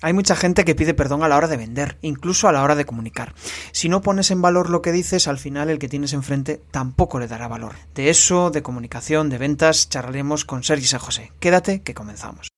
Hay mucha gente que pide perdón a la hora de vender, incluso a la hora de comunicar. Si no pones en valor lo que dices, al final el que tienes enfrente tampoco le dará valor. De eso, de comunicación, de ventas, charlaremos con Sergi San José. Quédate que comenzamos.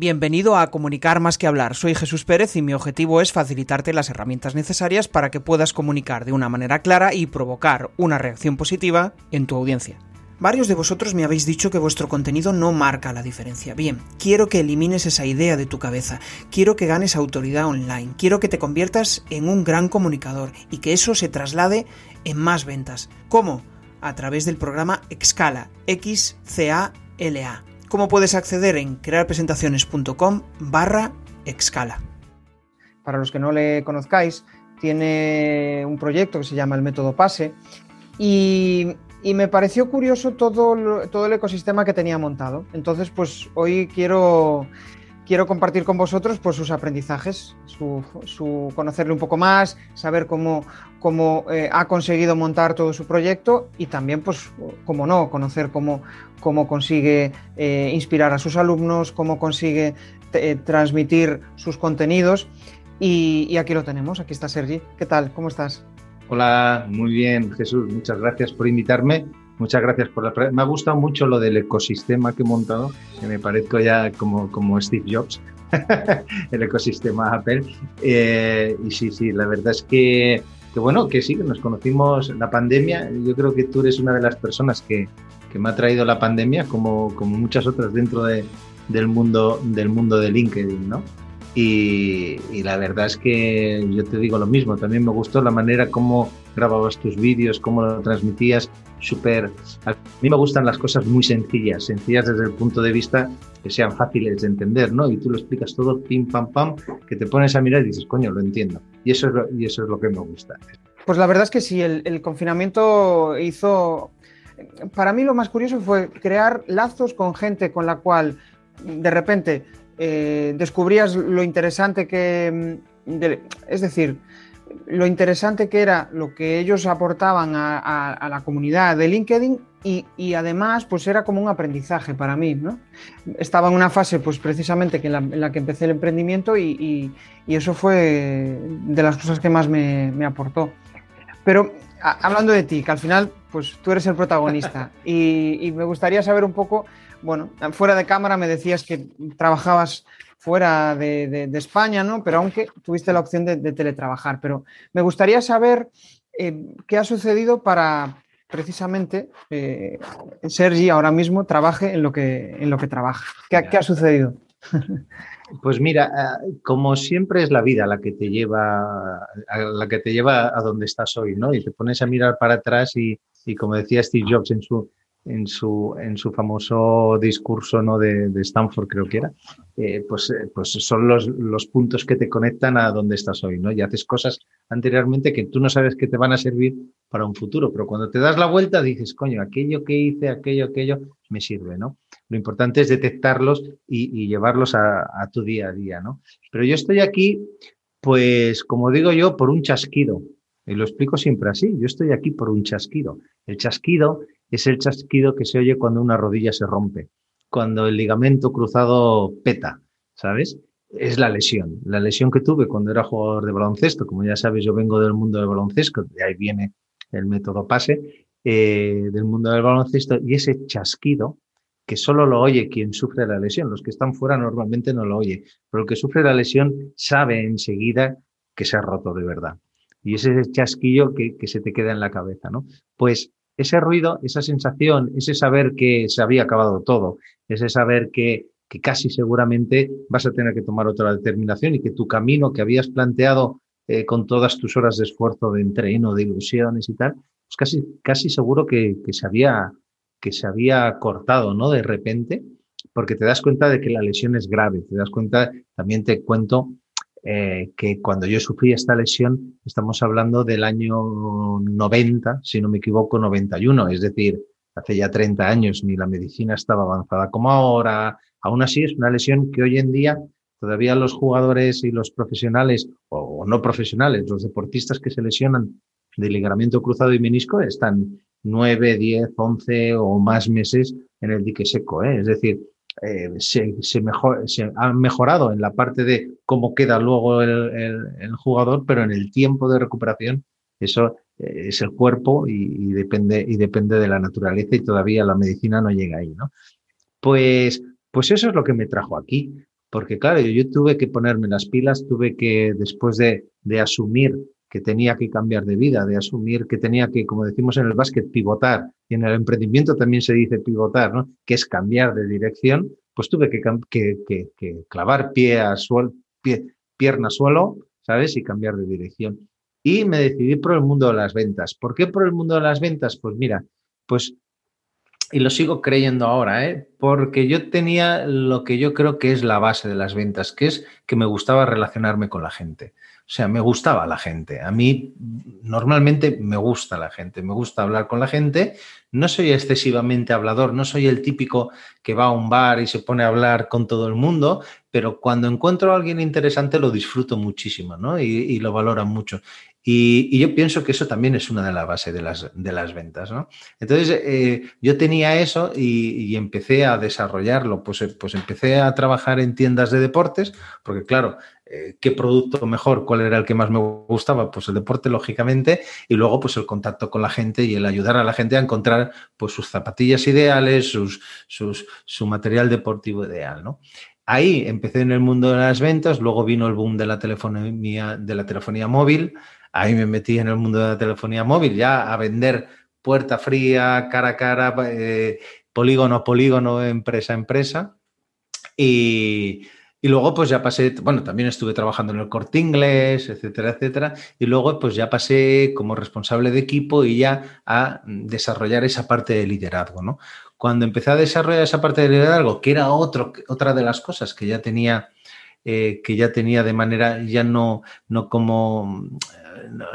Bienvenido a Comunicar más que hablar. Soy Jesús Pérez y mi objetivo es facilitarte las herramientas necesarias para que puedas comunicar de una manera clara y provocar una reacción positiva en tu audiencia. Varios de vosotros me habéis dicho que vuestro contenido no marca la diferencia. Bien, quiero que elimines esa idea de tu cabeza, quiero que ganes autoridad online, quiero que te conviertas en un gran comunicador y que eso se traslade en más ventas. ¿Cómo? A través del programa Excala, X-C-A-L-A. ¿Cómo puedes acceder en crearpresentaciones.com barra Excala? Para los que no le conozcáis, tiene un proyecto que se llama el método PASE y, me pareció curioso todo, todo el ecosistema que tenía montado. Entonces, pues hoy quiero, quiero compartir con vosotros pues, sus aprendizajes, su, conocerle un poco más, saber cómo, eh, ha conseguido montar todo su proyecto y también, pues, cómo no, conocer cómo, consigue eh, inspirar a sus alumnos, cómo consigue eh, transmitir sus contenidos. Y, aquí lo tenemos, aquí está Sergi. ¿Qué tal? ¿Cómo estás? Hola, muy bien, Jesús. Muchas gracias por invitarme. Muchas gracias por la Me ha gustado mucho lo del ecosistema que he montado, que me parezco ya como, como Steve Jobs, el ecosistema Apple. Eh, y sí, sí, la verdad es que, que, bueno, que sí, nos conocimos la pandemia. Yo creo que tú eres una de las personas que, que me ha traído la pandemia, como, como muchas otras dentro de, del, mundo, del mundo de LinkedIn, ¿no? Y, y, la verdad es que yo te digo lo mismo, también me gustó la manera como grababas tus vídeos, cómo lo transmitías, súper... A mí me gustan las cosas muy sencillas, sencillas desde el punto de vista que sean fáciles de entender, ¿no? Y tú lo explicas todo, pim, pam, pam, que te pones a mirar y dices, coño, lo entiendo. Y eso es lo, y eso es lo que me gusta. Pues la verdad es que sí, el, confinamiento hizo... Para mí lo más curioso fue crear lazos con gente con la cual de repente eh, descubrías lo interesante que... es decir, lo interesante que era lo que ellos aportaban a, la comunidad de LinkedIn y, además pues era como un aprendizaje para mí. ¿no? Estaba en una fase pues precisamente que en, la, que empecé el emprendimiento y, eso fue de las cosas que más me, aportó. Pero hablando de ti, que al final pues tú eres el protagonista y me gustaría saber un poco, bueno, fuera de cámara me decías que trabajabas fuera de, España, ¿no? Pero aunque tuviste la opción de, teletrabajar. Pero me gustaría saber eh, qué ha sucedido para precisamente eh, Sergi ahora mismo trabaje en lo que, en lo que trabaja. ¿Qué, ha sucedido? Pues mira, eh, como siempre es la vida la que te lleva a la que te lleva a donde estás hoy, ¿no? Y te pones a mirar para atrás y, y como decía Steve Jobs en su en su, en su famoso discurso ¿no? de, Stanford, creo que era, eh, pues, eh, pues son los, los, puntos que te conectan a donde estás hoy, ¿no? Y haces cosas anteriormente que tú no sabes que te van a servir para un futuro, pero cuando te das la vuelta dices, coño, aquello que hice, aquello, aquello, me sirve, ¿no? Lo importante es detectarlos y, y llevarlos a, a, tu día a día, ¿no? Pero yo estoy aquí, pues, como digo yo, por un chasquido. Y lo explico siempre así, yo estoy aquí por un chasquido. El chasquido es el chasquido que se oye cuando una rodilla se rompe, cuando el ligamento cruzado peta, ¿sabes? Es la lesión. La lesión que tuve cuando era jugador de baloncesto, como ya sabes, yo vengo del mundo del baloncesto, de ahí viene el método PASE, eh, del mundo del baloncesto, y ese chasquido que solo lo oye quien sufre la lesión. Los que están fuera normalmente no lo oye, pero el que sufre la lesión sabe enseguida que se ha roto de verdad. Y ese chasquillo que, que se te queda en la cabeza, ¿no? Pues ese ruido, esa sensación, ese saber que se había acabado todo, ese saber que, que casi seguramente vas a tener que tomar otra determinación y que tu camino que habías planteado eh, con todas tus horas de esfuerzo, de entreno, de ilusiones y tal, pues casi, casi seguro que, que, se había, que se había cortado, ¿no? De repente, porque te das cuenta de que la lesión es grave, te das cuenta, también te cuento eh, que cuando yo sufrí esta lesión, estamos hablando del año 90, si no me equivoco, 91, es decir, hace ya 30 años, ni la medicina estaba avanzada como ahora. Aún así, es una lesión que hoy en día todavía los jugadores y los profesionales, o, no profesionales, los deportistas que se lesionan de ligamento cruzado y menisco, están, nueve, diez, once o más meses en el dique seco. ¿eh? Es decir, eh, se, se, mejorado en la parte de cómo queda luego el, el, jugador, pero en el tiempo de recuperación, eso eh, es el cuerpo y, depende, y depende de la naturaleza y todavía la medicina no llega ahí, ¿no? Pues, pues eso es lo que me trajo aquí. Porque claro, yo, tuve que ponerme las pilas, tuve que, después de, de asumir que tenía que cambiar de vida, de asumir que tenía que, como decimos en el básquet, pivotar, y en el emprendimiento también se dice pivotar, ¿no? que es cambiar de dirección, pues tuve que, clavar pie a suelo, pie, pierna a suelo, ¿sabes? Y cambiar de dirección. Y me decidí por el mundo de las ventas. ¿Por qué por el mundo de las ventas? Pues mira, pues, y lo sigo creyendo ahora, ¿eh? porque yo tenía lo que yo creo que es la base de las ventas, que es que me gustaba relacionarme con la gente. O sea, me gustaba la gente. A mí normalmente me gusta la gente, me gusta hablar con la gente. No soy excesivamente hablador, no soy el típico que va a un bar y se pone a hablar con todo el mundo, pero cuando encuentro a alguien interesante lo disfruto muchísimo, ¿no? Y, lo valoro mucho. Y, yo pienso que eso también es una de las bases de las, de las ventas. ¿no? Entonces, eh, yo tenía eso y, empecé a desarrollarlo. Pues, pues empecé a trabajar en tiendas de deportes, porque claro, eh, ¿qué producto mejor? ¿Cuál era el que más me gustaba? Pues el deporte, lógicamente, y luego pues el contacto con la gente y el ayudar a la gente a encontrar pues sus zapatillas ideales, sus, sus, su material deportivo ideal. ¿no? Ahí empecé en el mundo de las ventas, luego vino el boom de la telefonía, de la telefonía móvil ahí me metí en el mundo de la telefonía móvil, ya a vender puerta fría, cara a cara, eh, polígono a polígono, empresa a empresa. Y, y, luego pues ya pasé, bueno, también estuve trabajando en el corte inglés, etcétera, etcétera. Y luego pues ya pasé como responsable de equipo y ya a desarrollar esa parte de liderazgo, ¿no? Cuando empecé a desarrollar esa parte de liderazgo, que era otro, otra de las cosas que ya tenía, eh, que ya tenía de manera, ya no, no como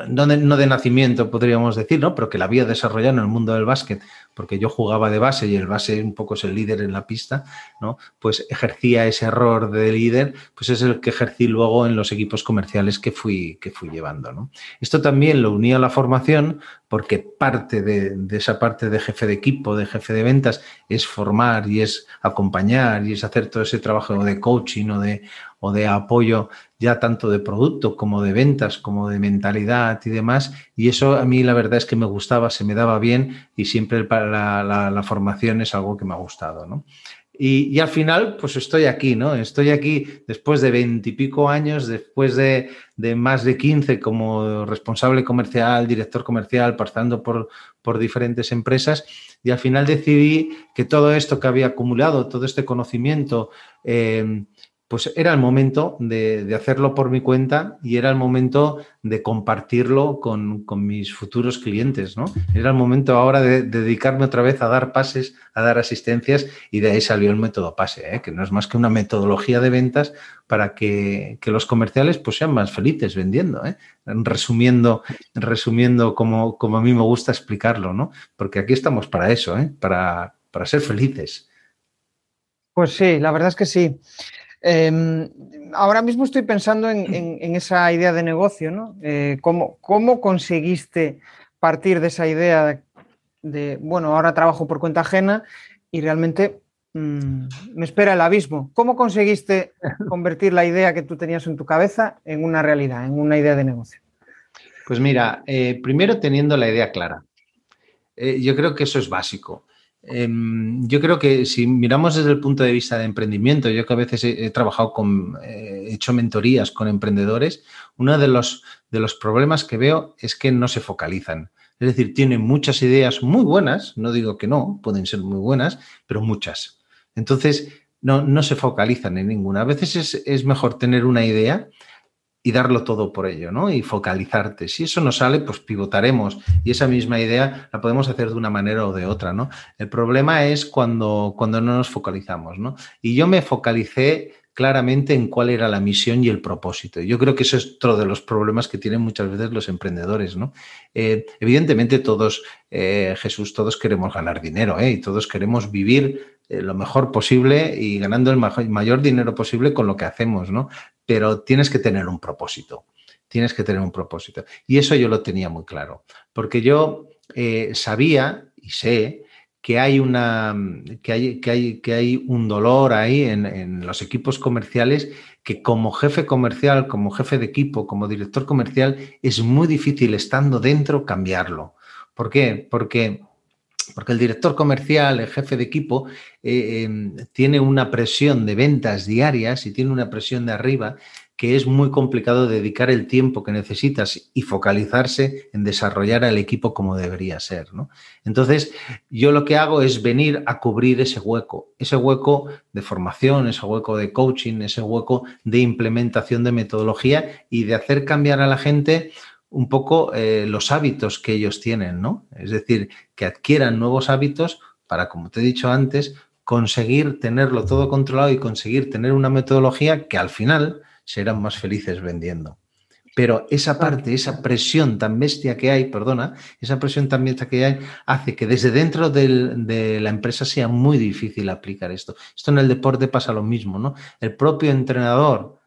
no de, no de, nacimiento, podríamos decir, ¿no? Pero que la había desarrollado en el mundo del básquet, porque yo jugaba de base y el base un poco es el líder en la pista, ¿no? Pues ejercía ese error de líder, pues es el que ejercí luego en los equipos comerciales que fui, que fui llevando, ¿no? Esto también lo unía a la formación porque parte de, de esa parte de jefe de equipo, de jefe de ventas, es formar y es acompañar y es hacer todo ese trabajo de coaching o de, o de apoyo ya tanto de producto como de ventas, como de mentalidad y demás. Y eso a mí la verdad es que me gustaba, se me daba bien y siempre la, la, la formación es algo que me ha gustado. ¿no? Y, al final, pues estoy aquí, ¿no? Estoy aquí después de veintipico años, después de, de, más de quince como responsable comercial, director comercial, pasando por, por diferentes empresas. Y al final decidí que todo esto que había acumulado, todo este conocimiento, eh, pues era el momento de, hacerlo por mi cuenta y era el momento de compartirlo con, mis futuros clientes, ¿no? Era el momento ahora de, de, dedicarme otra vez a dar pases, a dar asistencias y de ahí salió el método pase, ¿eh? que no es más que una metodología de ventas para que, que los comerciales pues sean más felices vendiendo, ¿eh? resumiendo, resumiendo como, como a mí me gusta explicarlo, ¿no? Porque aquí estamos para eso, ¿eh? para, para ser felices. Pues sí, la verdad es que sí. Eh, ahora mismo estoy pensando en, en, en, esa idea de negocio, ¿no? Eh, ¿cómo, ¿cómo, conseguiste partir de esa idea de, de, bueno, ahora trabajo por cuenta ajena y realmente mmm, me espera el abismo? ¿Cómo conseguiste convertir la idea que tú tenías en tu cabeza en una realidad, en una idea de negocio? Pues mira, eh, primero teniendo la idea clara. Eh, yo creo que eso es básico. Eh, yo creo que si miramos desde el punto de vista de emprendimiento, yo que a veces he, he trabajado con, eh, he hecho mentorías con emprendedores, uno de los, de los problemas que veo es que no se focalizan. Es decir, tienen muchas ideas muy buenas, no digo que no, pueden ser muy buenas, pero muchas. Entonces, no, no se focalizan en ninguna. A veces es, es mejor tener una idea y darlo todo por ello, ¿no? Y focalizarte. Si eso no sale, pues pivotaremos y esa misma idea la podemos hacer de una manera o de otra, ¿no? El problema es cuando, cuando no nos focalizamos, ¿no? Y yo me focalicé claramente en cuál era la misión y el propósito. Yo creo que eso es otro de los problemas que tienen muchas veces los emprendedores, ¿no? Eh, evidentemente todos, eh, Jesús, todos queremos ganar dinero, ¿eh? Y todos queremos vivir eh, lo mejor posible y ganando el mayor dinero posible con lo que hacemos, ¿no? pero tienes que tener un propósito. Tienes que tener un propósito. Y eso yo lo tenía muy claro, porque yo eh, sabía y sé que hay, una, que hay, que hay, que hay un dolor ahí en, en, los equipos comerciales que como jefe comercial, como jefe de equipo, como director comercial, es muy difícil estando dentro cambiarlo. ¿Por qué? Porque porque el director comercial, el jefe de equipo, eh, eh, tiene una presión de ventas diarias y tiene una presión de arriba que es muy complicado dedicar el tiempo que necesitas y focalizarse en desarrollar al equipo como debería ser. Entonces, yo lo que hago es venir a cubrir ese hueco, ese hueco de formación, ese hueco de coaching, ese hueco de implementación de metodología y de hacer cambiar a la gente un poco eh, los hábitos que ellos tienen, ¿no? Es decir, que adquieran nuevos hábitos para, como te he dicho antes, conseguir tenerlo todo controlado y conseguir tener una metodología que al final serán más felices vendiendo. Pero esa parte, esa presión tan bestia que hay, perdona, esa presión tan bestia que hay, hace que desde dentro del, de la empresa sea muy difícil aplicar esto. Esto en el deporte pasa lo mismo, ¿no? El propio entrenador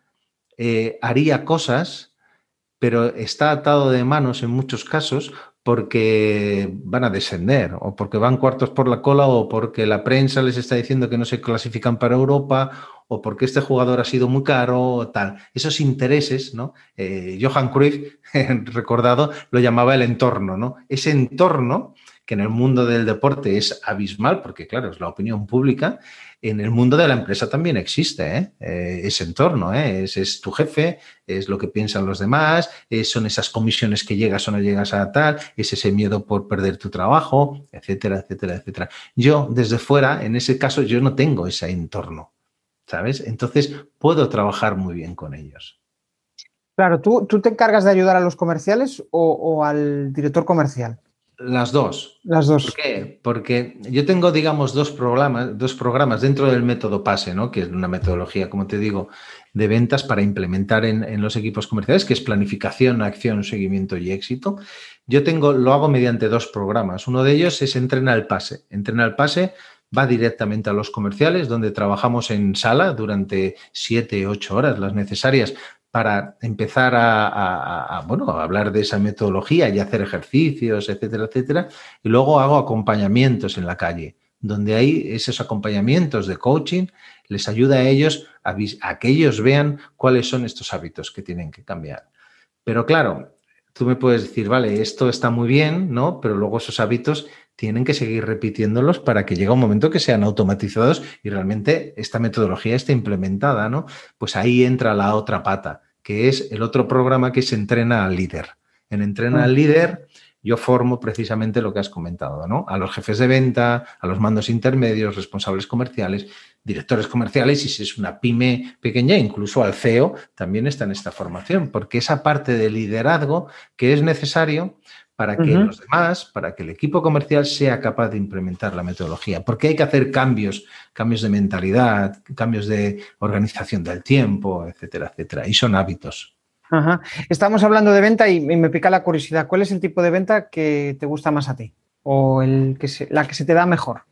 eh, haría cosas pero está atado de manos en muchos casos porque van a descender o porque van cuartos por la cola o porque la prensa les está diciendo que no se clasifican para Europa o porque este jugador ha sido muy caro o tal. Esos intereses, ¿no? Eh, Johan Cruyff, recordado, lo llamaba el entorno, ¿no? Ese entorno que en el mundo del deporte es abismal, porque claro, es la opinión pública, en el mundo de la empresa también existe ¿eh? Eh, ese entorno, ¿eh? es, tu jefe, es lo que piensan los demás, son esas comisiones que llegas o no llegas a tal, es ese miedo por perder tu trabajo, etcétera, etcétera, etcétera. Yo desde fuera, en ese caso, yo no tengo ese entorno, ¿sabes? Entonces puedo trabajar muy bien con ellos. Claro, ¿tú, tú te encargas de ayudar a los comerciales o al director comercial? Las dos. Las dos. ¿Por qué? Porque yo tengo, digamos, dos programas, dos programas dentro del método PASE, ¿no? Que es una metodología, como te digo, de ventas para implementar en, los equipos comerciales, que es planificación, acción, seguimiento y éxito. Yo tengo, lo hago mediante dos programas. Uno de ellos es Entrena al Pase. Entrena al Pase va directamente a los comerciales, donde trabajamos en sala durante siete, ocho horas, las necesarias para empezar a, bueno, hablar de esa metodología y hacer ejercicios, etcétera, etcétera. Y luego hago acompañamientos en la calle, donde hay esos acompañamientos de coaching, les ayuda a ellos a, a que ellos vean cuáles son estos hábitos que tienen que cambiar. Pero claro, tú me puedes decir, vale, esto está muy bien, ¿no? Pero luego esos hábitos tienen que seguir repitiéndolos para que llegue un momento que sean automatizados y realmente esta metodología esté implementada, ¿no? Pues ahí entra la otra pata que es el otro programa que se entrena al líder. En Entrena al líder yo formo precisamente lo que has comentado, ¿no? A los jefes de venta, a los mandos intermedios, responsables comerciales, directores comerciales y si es una pyme pequeña, incluso al CEO, también está en esta formación, porque esa parte de liderazgo que es necesario para que los demás, para que el equipo comercial sea capaz de implementar la metodología. Porque hay que hacer cambios, cambios de mentalidad, cambios de organización del tiempo, etcétera, etcétera. Y son hábitos. Estamos hablando de venta y me pica la curiosidad. ¿Cuál es el tipo de venta que te gusta más a ti? ¿O el que la que se te da mejor?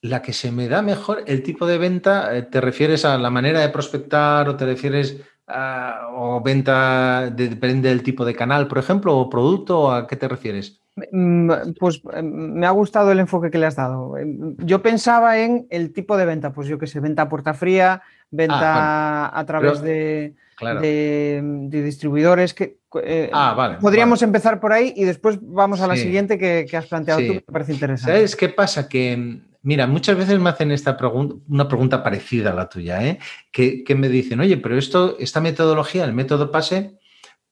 La que se me da mejor, el tipo de venta, eh, ¿te refieres a la manera de prospectar o te refieres Ah, o venta, depende del tipo de canal, por ejemplo, o producto, ¿a qué te refieres? Mm, pues em, me ha gustado el enfoque que le has dado. Em, yo pensaba en el tipo de venta, pues yo que sé, venta a puerta fría, venta ah, a través de, de, distribuidores. Que, eh, ah, podríamos empezar por ahí y después vamos a la siguiente que, has planteado tú, me parece interesante. ¿Sabes qué pasa? Que Mira, muchas veces me hacen esta pregunta, una pregunta parecida a la tuya, ¿eh? que, me dicen, oye, pero esto, esta metodología, el método PASE,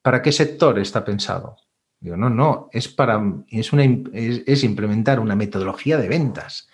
¿para qué sector está pensado? Digo, no, no, es para, es, una, es implementar una metodología de ventas.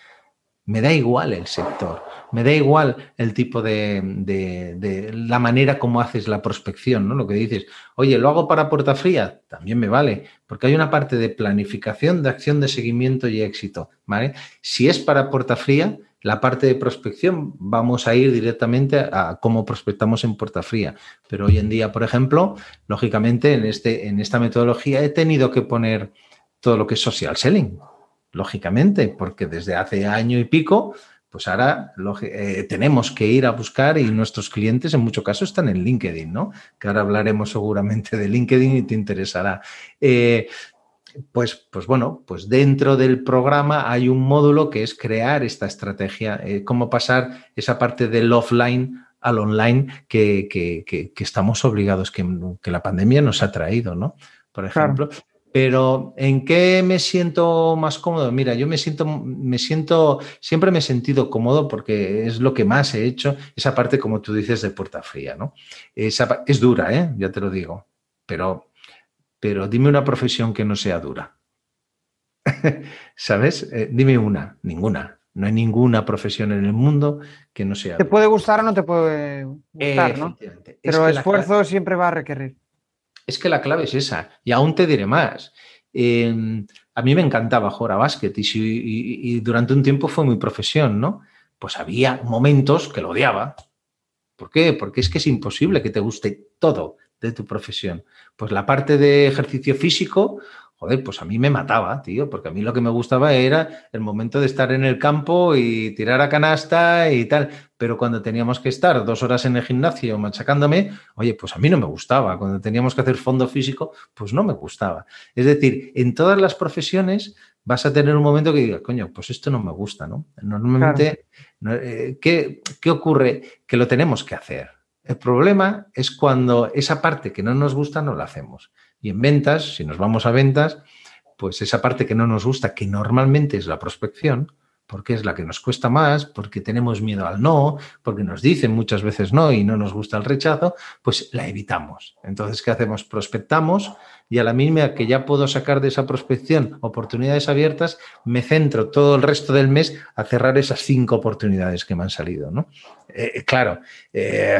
Me da igual el sector, me da igual el tipo de, de, la manera como haces la prospección, ¿no? Lo que dices, oye, lo hago para puerta fría, también me vale, porque hay una parte de planificación, de acción, de seguimiento y éxito, ¿vale? Si es para puerta fría, la parte de prospección vamos a ir directamente a cómo prospectamos en puerta fría. Pero hoy en día, por ejemplo, lógicamente en, este, en esta metodología he tenido que poner todo lo que es social selling lógicamente, porque desde hace año y pico, pues ahora eh, tenemos que ir a buscar y nuestros clientes en muchos casos están en LinkedIn, ¿no? Que ahora hablaremos seguramente de LinkedIn y te interesará. Eh, Pues, pues bueno, pues dentro del programa hay un módulo que es crear esta estrategia, eh, cómo pasar esa parte del offline al online que, que, estamos obligados, que, la pandemia nos ha traído, ¿no? Por ejemplo. Pero ¿en qué me siento más cómodo? Mira, yo me siento, me siento, siempre me he sentido cómodo porque es lo que más he hecho, esa parte, como tú dices, de puerta fría, ¿no? Esa, es dura, ¿eh? Ya te lo digo, pero, pero dime una profesión que no sea dura. ¿Sabes? Eh, dime una, ninguna. No hay ninguna profesión en el mundo que no sea. Te puede gustar o no te puede gustar, ¿no? Pero esfuerzo siempre va a requerir. Es que la clave es esa. Y aún te diré más. Em, a mí me encantaba jugar a básquet y, durante un tiempo fue mi profesión, ¿no? Pues había momentos que lo odiaba. ¿Por qué? Porque es que es imposible que te guste todo de tu profesión. Pues la parte de ejercicio físico, joder, pues a mí me mataba, tío, porque a mí lo que me gustaba era el momento de estar en el campo y tirar a canasta y tal. Pero cuando teníamos que estar dos horas en el gimnasio machacándome, oye, pues a mí no me gustaba. Cuando teníamos que hacer fondo físico, pues no me gustaba. Es decir, en todas las profesiones vas a tener un momento que digas, coño, pues esto no me gusta, ¿no? Normalmente, eh, ¿qué, ¿qué ocurre? Que lo tenemos que hacer. El problema es cuando esa parte que no nos gusta no la hacemos. Y en ventas, si nos vamos a ventas, pues esa parte que no nos gusta, que normalmente es la prospección, porque es la que nos cuesta más, porque tenemos miedo al no, porque nos dicen muchas veces no y no nos gusta el rechazo, pues la evitamos. Entonces, ¿qué hacemos? Prospectamos y a la misma que ya puedo sacar de esa prospección oportunidades abiertas, me centro todo el resto del mes a cerrar esas cinco oportunidades que me han salido. ¿no? Eh, claro, eh,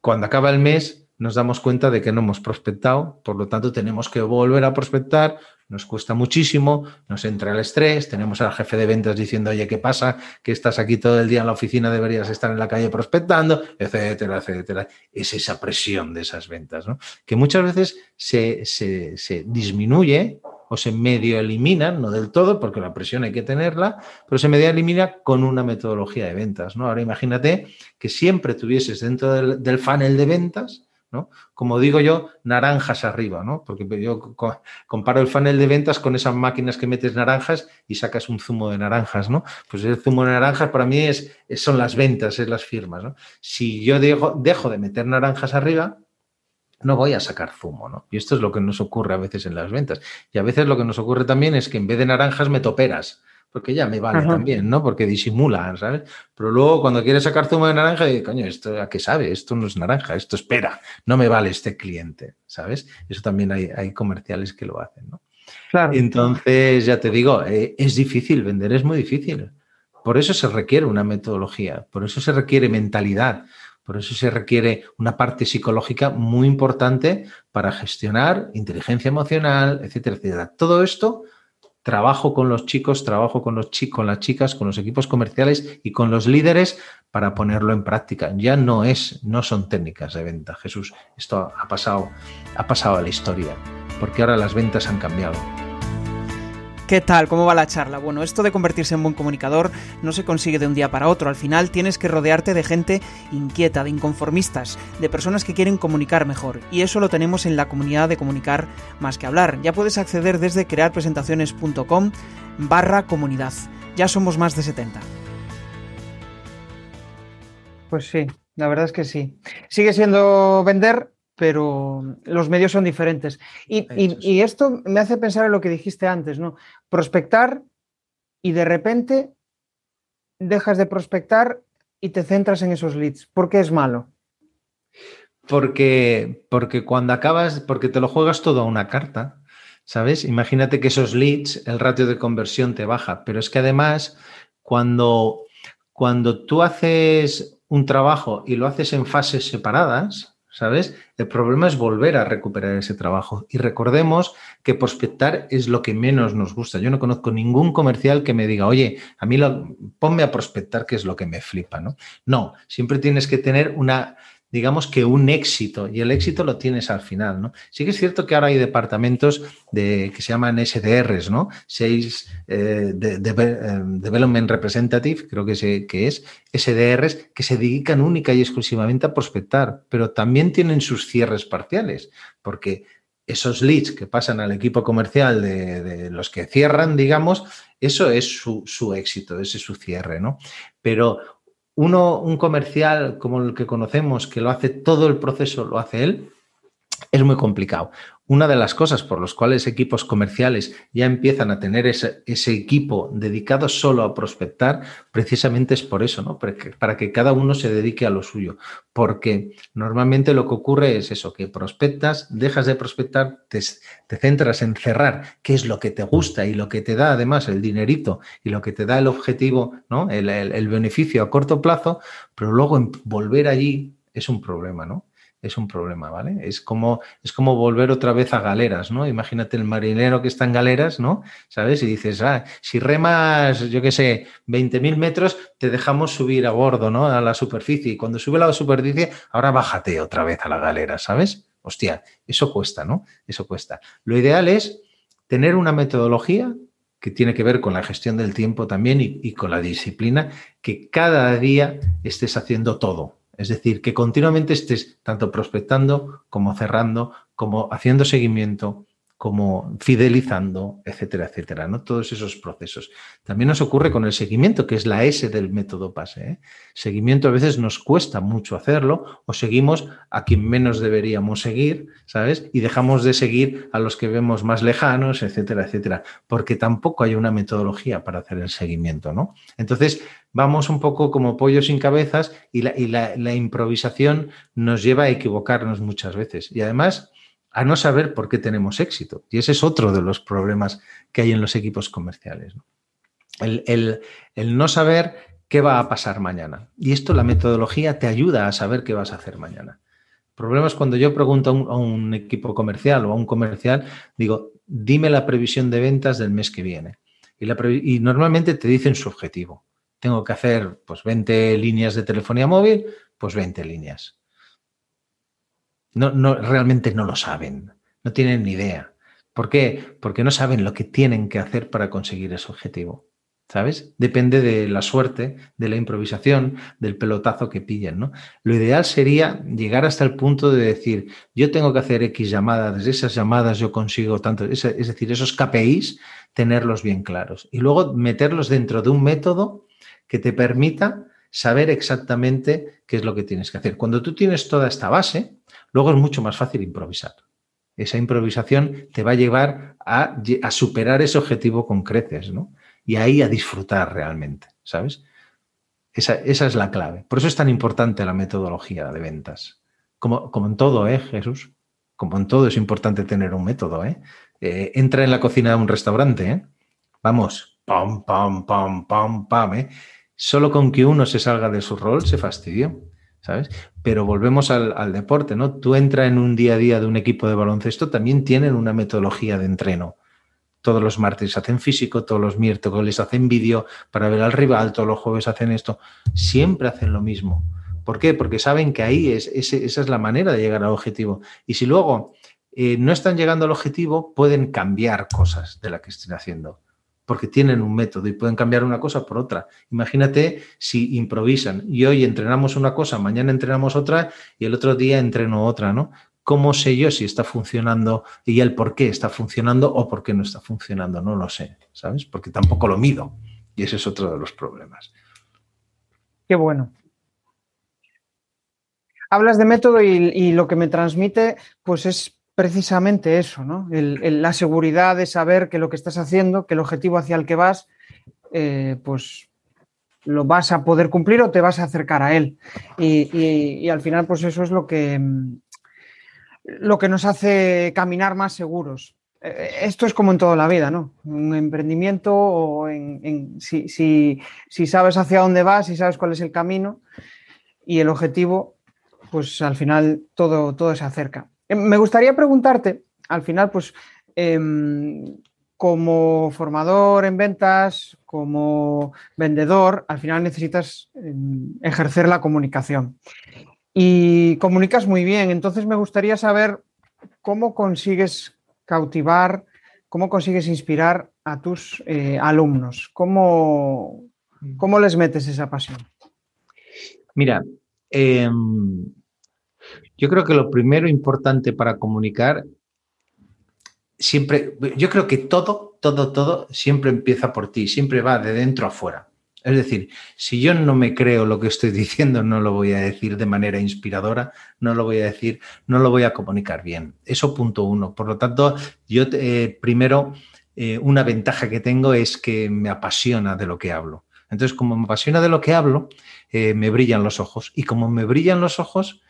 cuando acaba el mes, nos damos cuenta de que no hemos prospectado, por lo tanto tenemos que volver a prospectar, nos cuesta muchísimo, nos entra el estrés, tenemos al jefe de ventas diciendo, oye, ¿qué pasa? Que estás aquí todo el día en la oficina, deberías estar en la calle prospectando, etcétera, etcétera. Es esa presión de esas ventas, ¿no? Que muchas veces se, se disminuye o se medio elimina, no del todo, porque la presión hay que tenerla, pero se medio elimina con una metodología de ventas, ¿no? Ahora imagínate que siempre tuvieses dentro del, del funnel de ventas como digo yo, naranjas arriba, ¿no? Porque yo comparo el funnel de ventas con esas máquinas que metes naranjas y sacas un zumo de naranjas, ¿no? Pues el zumo de naranjas para mí es, son las ventas, es las firmas, ¿no? Si yo dejo, dejo de meter naranjas arriba, no voy a sacar zumo, ¿no? Y esto es lo que nos ocurre a veces en las ventas. Y a veces lo que nos ocurre también es que en vez de naranjas me toperas porque ya me vale también, ¿no? Porque disimulan, ¿sabes? Pero luego cuando quieres sacar zumo de naranja, dices, coño, ¿esto a qué sabe? Esto no es naranja, esto espera, no me vale este cliente, ¿sabes? Eso también hay, hay comerciales que lo hacen, ¿no? Claro. Entonces, ya te digo, eh, es difícil, vender es muy difícil. Por eso se requiere una metodología, por eso se requiere mentalidad, por eso se requiere una parte psicológica muy importante para gestionar inteligencia emocional, etcétera, etcétera. Todo esto trabajo con los chicos, trabajo con los chicos, con las chicas, con los equipos comerciales y con los líderes para ponerlo en práctica. Ya no es, no son técnicas de venta, Jesús. Esto ha pasado, ha pasado a la historia, porque ahora las ventas han cambiado. ¿Qué tal? ¿Cómo va la charla? Bueno, esto de convertirse en buen comunicador no se consigue de un día para otro. Al final tienes que rodearte de gente inquieta, de inconformistas, de personas que quieren comunicar mejor. Y eso lo tenemos en la comunidad de comunicar más que hablar. Ya puedes acceder desde crearpresentaciones.com barra comunidad. Ya somos más de 70. Pues sí, la verdad es que sí. Sigue siendo vender, pero los medios son diferentes. Y, esto me hace pensar en lo que dijiste antes, ¿no? Prospectar y de repente dejas de prospectar y te centras en esos leads. ¿Por qué es malo? Porque, porque cuando acabas, porque te lo juegas todo a una carta, ¿sabes? Imagínate que esos leads, el ratio de conversión te baja, pero es que además, cuando, cuando tú haces un trabajo y lo haces en fases separadas, ¿sabes? El problema es volver a recuperar ese trabajo. Y recordemos que prospectar es lo que menos nos gusta. Yo no conozco ningún comercial que me diga, oye, a mí lo, ponme a prospectar, que es lo que me flipa, ¿no? No, siempre tienes que tener una digamos que un éxito y el éxito lo tienes al final, ¿no? Sí que es cierto que ahora hay departamentos de, que se llaman SDRs, ¿no? Sales eh, de, eh, Development Representative, creo que, que es SDRs, que se dedican única y exclusivamente a prospectar, pero también tienen sus cierres parciales, porque esos leads que pasan al equipo comercial de, los que cierran, digamos, eso es su, éxito, ese es su cierre, ¿no? Pero uno, un comercial como el que conocemos, que lo hace todo el proceso, lo hace él, es muy complicado. Una de las cosas por las cuales equipos comerciales ya empiezan a tener ese, equipo dedicado solo a prospectar, precisamente es por eso, ¿no? Para que, cada uno se dedique a lo suyo. Porque normalmente lo que ocurre es eso, que prospectas, dejas de prospectar, te, centras en cerrar qué es lo que te gusta y lo que te da además el dinerito y lo que te da el objetivo, ¿no? el, beneficio a corto plazo, pero luego volver allí es un problema, ¿no? Es un problema, ¿vale? Es como, es como volver otra vez a galeras, ¿no? Imagínate el marinero que está en galeras, ¿no? ¿Sabes? Y dices, ah, si remas, yo qué sé, 20.000 metros, te dejamos subir a bordo, ¿no? A la superficie. Y cuando sube a la superficie, ahora bájate otra vez a la galera, ¿sabes? Hostia, eso cuesta, ¿no? Eso cuesta. Lo ideal es tener una metodología que tiene que ver con la gestión del tiempo también y, y con la disciplina, que cada día estés haciendo todo, es decir, que continuamente estés tanto prospectando como cerrando, como haciendo seguimiento, como fidelizando, etcétera, etcétera, ¿no? Todos esos procesos. También nos ocurre con el seguimiento, que es la S del método PASE. ¿eh? Seguimiento a veces nos cuesta mucho hacerlo o seguimos a quien menos deberíamos seguir, ¿sabes? Y dejamos de seguir a los que vemos más lejanos, etcétera, etcétera, porque tampoco hay una metodología para hacer el seguimiento, ¿no? Entonces, vamos un poco como pollos sin cabezas y la improvisación nos lleva a equivocarnos muchas veces. Y además a no saber por qué tenemos éxito. Y ese es otro de los problemas que hay en los equipos comerciales. El, no saber qué va a pasar mañana. Y esto, la metodología te ayuda a saber qué vas a hacer mañana. El problema es cuando yo pregunto a un, equipo comercial o a un comercial, digo, dime la previsión de ventas del mes que viene. Y, y normalmente te dicen su objetivo. Tengo que hacer pues 20 líneas de telefonía móvil, pues 20 líneas. No, no, realmente no lo saben, no tienen ni idea. ¿Por qué? Porque no saben lo que tienen que hacer para conseguir ese objetivo. ¿Sabes? Depende de la suerte, de la improvisación, del pelotazo que pillen, ¿no? Lo ideal sería llegar hasta el punto de decir, yo tengo que hacer X llamadas, esas llamadas yo consigo tanto, es, es decir, esos KPIs, tenerlos bien claros. Y luego meterlos dentro de un método que te permita saber exactamente qué es lo que tienes que hacer. Cuando tú tienes toda esta base, luego es mucho más fácil improvisar. Esa improvisación te va a llevar a, superar ese objetivo con creces, ¿no? Y ahí a disfrutar realmente, ¿sabes? Esa, es la clave. Por eso es tan importante la metodología de ventas. Como, como en todo, ¿eh, Jesús? Como en todo es importante tener un método, ¿eh? eh entra en la cocina de un restaurante, ¿eh? Vamos, pam, pam, pam, pam, pam, ¿eh? Solo con que uno se salga de su rol se fastidió, ¿sabes? Pero volvemos al, deporte, ¿no? Tú entras en un día a día de un equipo de baloncesto, también tienen una metodología de entreno. Todos los martes hacen físico, todos los miércoles hacen vídeo para ver al rival, todos los jueves hacen esto. Siempre hacen lo mismo. ¿Por qué? Porque saben que ahí es, esa es la manera de llegar al objetivo. Y si luego eh, no están llegando al objetivo, pueden cambiar cosas de la que estén haciendo porque tienen un método y pueden cambiar una cosa por otra. Imagínate si improvisan y hoy entrenamos una cosa, mañana entrenamos otra y el otro día entreno otra, ¿no? ¿Cómo sé yo si está funcionando y el por qué está funcionando o por qué no está funcionando? No lo sé, ¿sabes? Porque tampoco lo mido y ese es otro de los problemas. Qué bueno. Hablas de método y, lo que me transmite, pues es precisamente eso, ¿no? la seguridad de saber que lo que estás haciendo, que el objetivo hacia el que vas, eh, pues lo vas a poder cumplir o te vas a acercar a él. Y, al final, pues eso es lo que, lo que nos hace caminar más seguros. Eh, esto es como en toda la vida, ¿no? Un emprendimiento o en, si, si, sabes hacia dónde vas, si sabes cuál es el camino y el objetivo, pues al final todo, todo se acerca. Eh, me gustaría preguntarte, al final, pues, em, como formador en ventas, como vendedor, al final necesitas em, ejercer la comunicación. Y comunicas muy bien, entonces me gustaría saber cómo consigues cautivar, cómo consigues inspirar a tus eh, alumnos, ¿Cómo, cómo les metes esa pasión. Mira, em, yo creo que lo primero importante para comunicar siempre, yo creo que todo, todo, todo siempre empieza por ti, siempre va de dentro a fuera. Es decir, si yo no me creo lo que estoy diciendo, no lo voy a decir de manera inspiradora, no lo voy a decir, no lo voy a comunicar bien. Eso punto uno. Por lo tanto, yo eh, primero, eh, una ventaja que tengo es que me apasiona de lo que hablo. Entonces, como me apasiona de lo que hablo, eh, me brillan los ojos. Y como me brillan los ojos,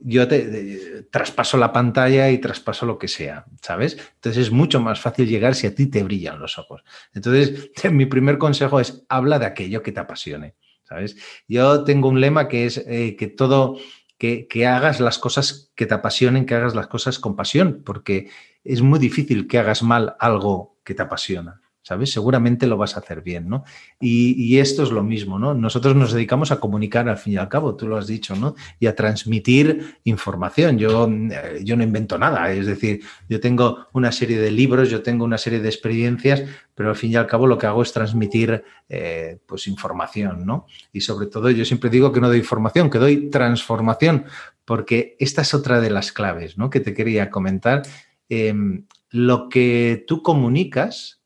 yo te, traspaso la pantalla y traspaso lo que sea, ¿sabes? Entonces es mucho más fácil llegar si a ti te brillan los ojos. Entonces, mi primer consejo es habla de aquello que te apasione, ¿sabes? Yo tengo un lema que es eh, que todo, que, que, hagas las cosas que te apasionen, que hagas las cosas con pasión, porque es muy difícil que hagas mal algo que te apasiona. ¿Sabes? Seguramente lo vas a hacer bien, ¿no? Y, esto es lo mismo, ¿no? Nosotros nos dedicamos a comunicar al fin y al cabo, tú lo has dicho, ¿no? Y a transmitir información. Yo, eh, yo no invento nada, es decir, yo tengo una serie de libros, yo tengo una serie de experiencias, pero al fin y al cabo lo que hago es transmitir, eh, pues, información, ¿no? Y sobre todo yo siempre digo que no doy información, que doy transformación, porque esta es otra de las claves, ¿no? Que te quería comentar. Em, lo que tú comunicas,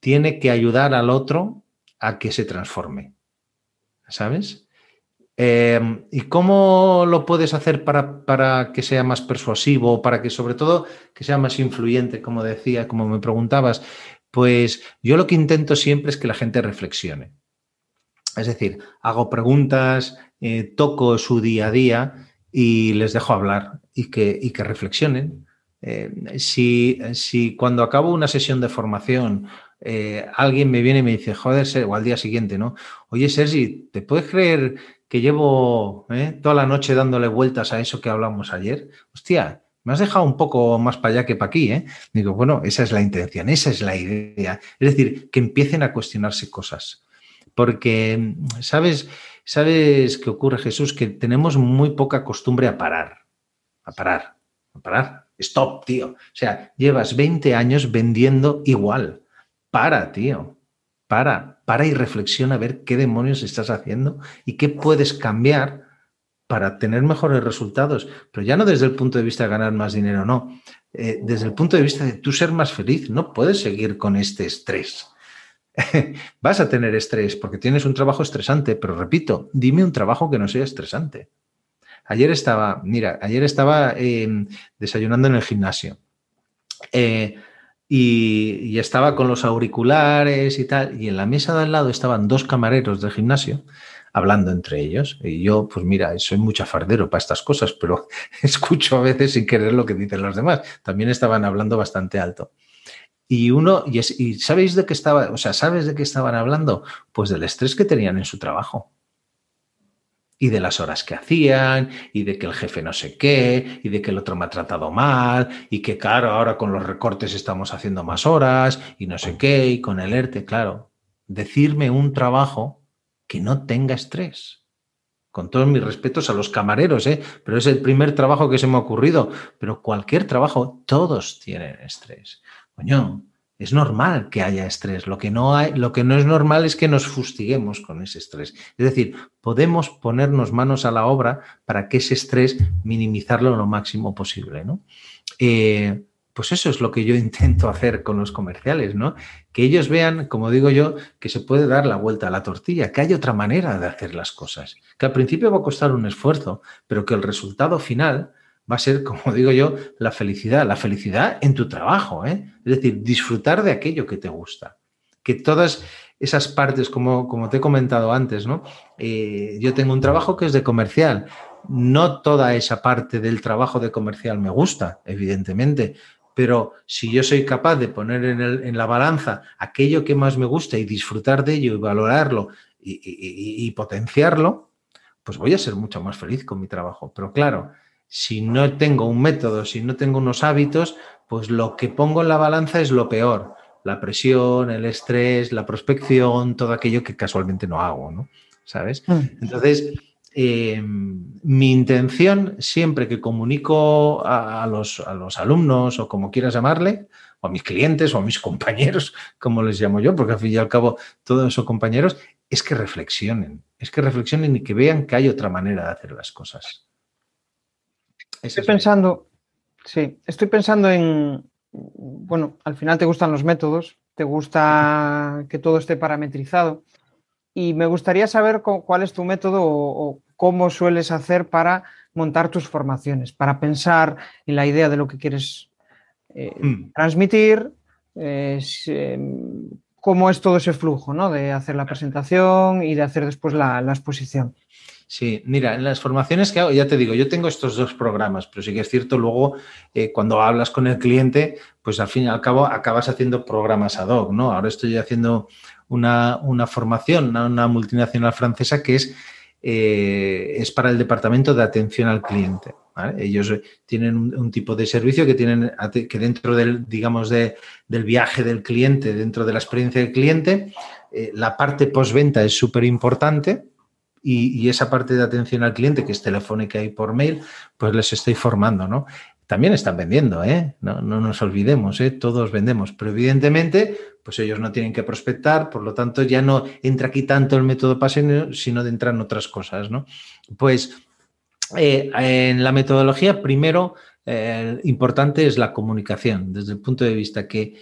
tiene que ayudar al otro a que se transforme. ¿Sabes? Em, ¿Y cómo lo puedes hacer para, para, que sea más persuasivo, para que sobre todo que sea más influyente, como decía, como me preguntabas? Pues yo lo que intento siempre es que la gente reflexione. Es decir, hago preguntas, eh, toco su día a día y les dejo hablar y que, y que reflexionen. Eh, si, si cuando acabo una sesión de formación eh, alguien me viene y me dice, joder, o al día siguiente, ¿no? Oye, Sergi, ¿te puedes creer que llevo eh, toda la noche dándole vueltas a eso que hablamos ayer? Hostia, me has dejado un poco más para allá que para aquí, ¿eh? Digo, bueno, esa es la intención, esa es la idea. Es decir, que empiecen a cuestionarse cosas. Porque, ¿sabes, ¿sabes qué ocurre, Jesús? Que tenemos muy poca costumbre a parar, a parar, a parar. Stop, tío. O sea, llevas 20 años vendiendo igual para, tío, para, para y reflexiona a ver qué demonios estás haciendo y qué puedes cambiar para tener mejores resultados, pero ya no desde el punto de vista de ganar más dinero, no, eh, desde el punto de vista de tú ser más feliz, no puedes seguir con este estrés. Vas a tener estrés porque tienes un trabajo estresante, pero repito, dime un trabajo que no sea estresante. Ayer estaba, mira, ayer estaba em, desayunando en el gimnasio. Eh, y, estaba con los auriculares y tal, y en la mesa de al lado estaban dos camareros del gimnasio hablando entre ellos. Y yo, pues mira, soy muy chafardero para estas cosas, pero escucho a veces sin querer lo que dicen los demás. También estaban hablando bastante alto. Y uno, y, y ¿sabéis de qué estaba? O sea, ¿sabes de qué estaban hablando? Pues del estrés que tenían en su trabajo y de las horas que hacían, y de que el jefe no sé qué, y de que el otro me ha tratado mal, y que claro, ahora con los recortes estamos haciendo más horas, y no sé qué, y con el ERTE, claro. Decirme un trabajo que no tenga estrés. Con todos mis respetos a los camareros, ¿eh? pero es el primer trabajo que se me ha ocurrido. Pero cualquier trabajo, todos tienen estrés. Coño, es normal que haya estrés. Lo que, no hay, lo que no es normal es que nos fustiguemos con ese estrés. Es decir, podemos ponernos manos a la obra para que ese estrés minimizarlo lo máximo posible. ¿no? Eh, pues eso es lo que yo intento hacer con los comerciales, ¿no? Que ellos vean, como digo yo, que se puede dar la vuelta a la tortilla, que hay otra manera de hacer las cosas, que al principio va a costar un esfuerzo, pero que el resultado final va a ser, como digo yo, la felicidad, la felicidad en tu trabajo, ¿eh? es decir, disfrutar de aquello que te gusta. Que todas esas partes, como, como te he comentado antes, ¿no? Eh, yo tengo un trabajo que es de comercial. No toda esa parte del trabajo de comercial me gusta, evidentemente, pero si yo soy capaz de poner en, en la balanza aquello que más me gusta y disfrutar de ello y valorarlo y, y potenciarlo, pues voy a ser mucho más feliz con mi trabajo. Pero claro, si no tengo un método, si no tengo unos hábitos, pues lo que pongo en la balanza es lo peor. La presión, el estrés, la prospección, todo aquello que casualmente no hago, ¿no? ¿Sabes? Mm. Entonces, em, mi intención siempre que comunico a, los, a, los, alumnos o como quieras llamarle, o a mis clientes o a mis compañeros, como les llamo yo, porque al fin y al cabo todos son compañeros, es que reflexionen, es que reflexionen y que vean que hay otra manera de hacer las cosas. Estoy pensando, sí, estoy pensando en, bueno, al final te gustan los métodos, te gusta que todo esté parametrizado y me gustaría saber cuál es tu método o, cómo sueles hacer para montar tus formaciones, para pensar en la idea de lo que quieres eh, mm. transmitir, eh, em, cómo es todo ese flujo, ¿no? De hacer la presentación y de hacer después la, exposición. Sí, mira, en las formaciones que hago, ya te digo, yo tengo estos dos programas, pero sí que es cierto, luego eh, cuando hablas con el cliente, pues al fin y al cabo acabas haciendo programas ad hoc, ¿no? Ahora estoy haciendo una, formación, una, multinacional francesa que es, eh, es para el departamento de atención al cliente. Ellos tienen un, tipo de servicio que tienen que dentro del, digamos, del viaje del cliente, dentro de la experiencia del cliente, eh, la parte postventa es súper importante. Y, esa parte de atención al cliente, que es telefónica y por mail, pues les estoy formando, ¿no? también están vendiendo, ¿eh? No, nos olvidemos, ¿eh? Todos vendemos, pero evidentemente, pues ellos no tienen que prospectar, por lo tanto ya no entra aquí tanto el método PASE, sino de entrar en otras cosas, ¿no? Pues eh, en la metodología, primero, importante es la comunicación, desde el punto de vista que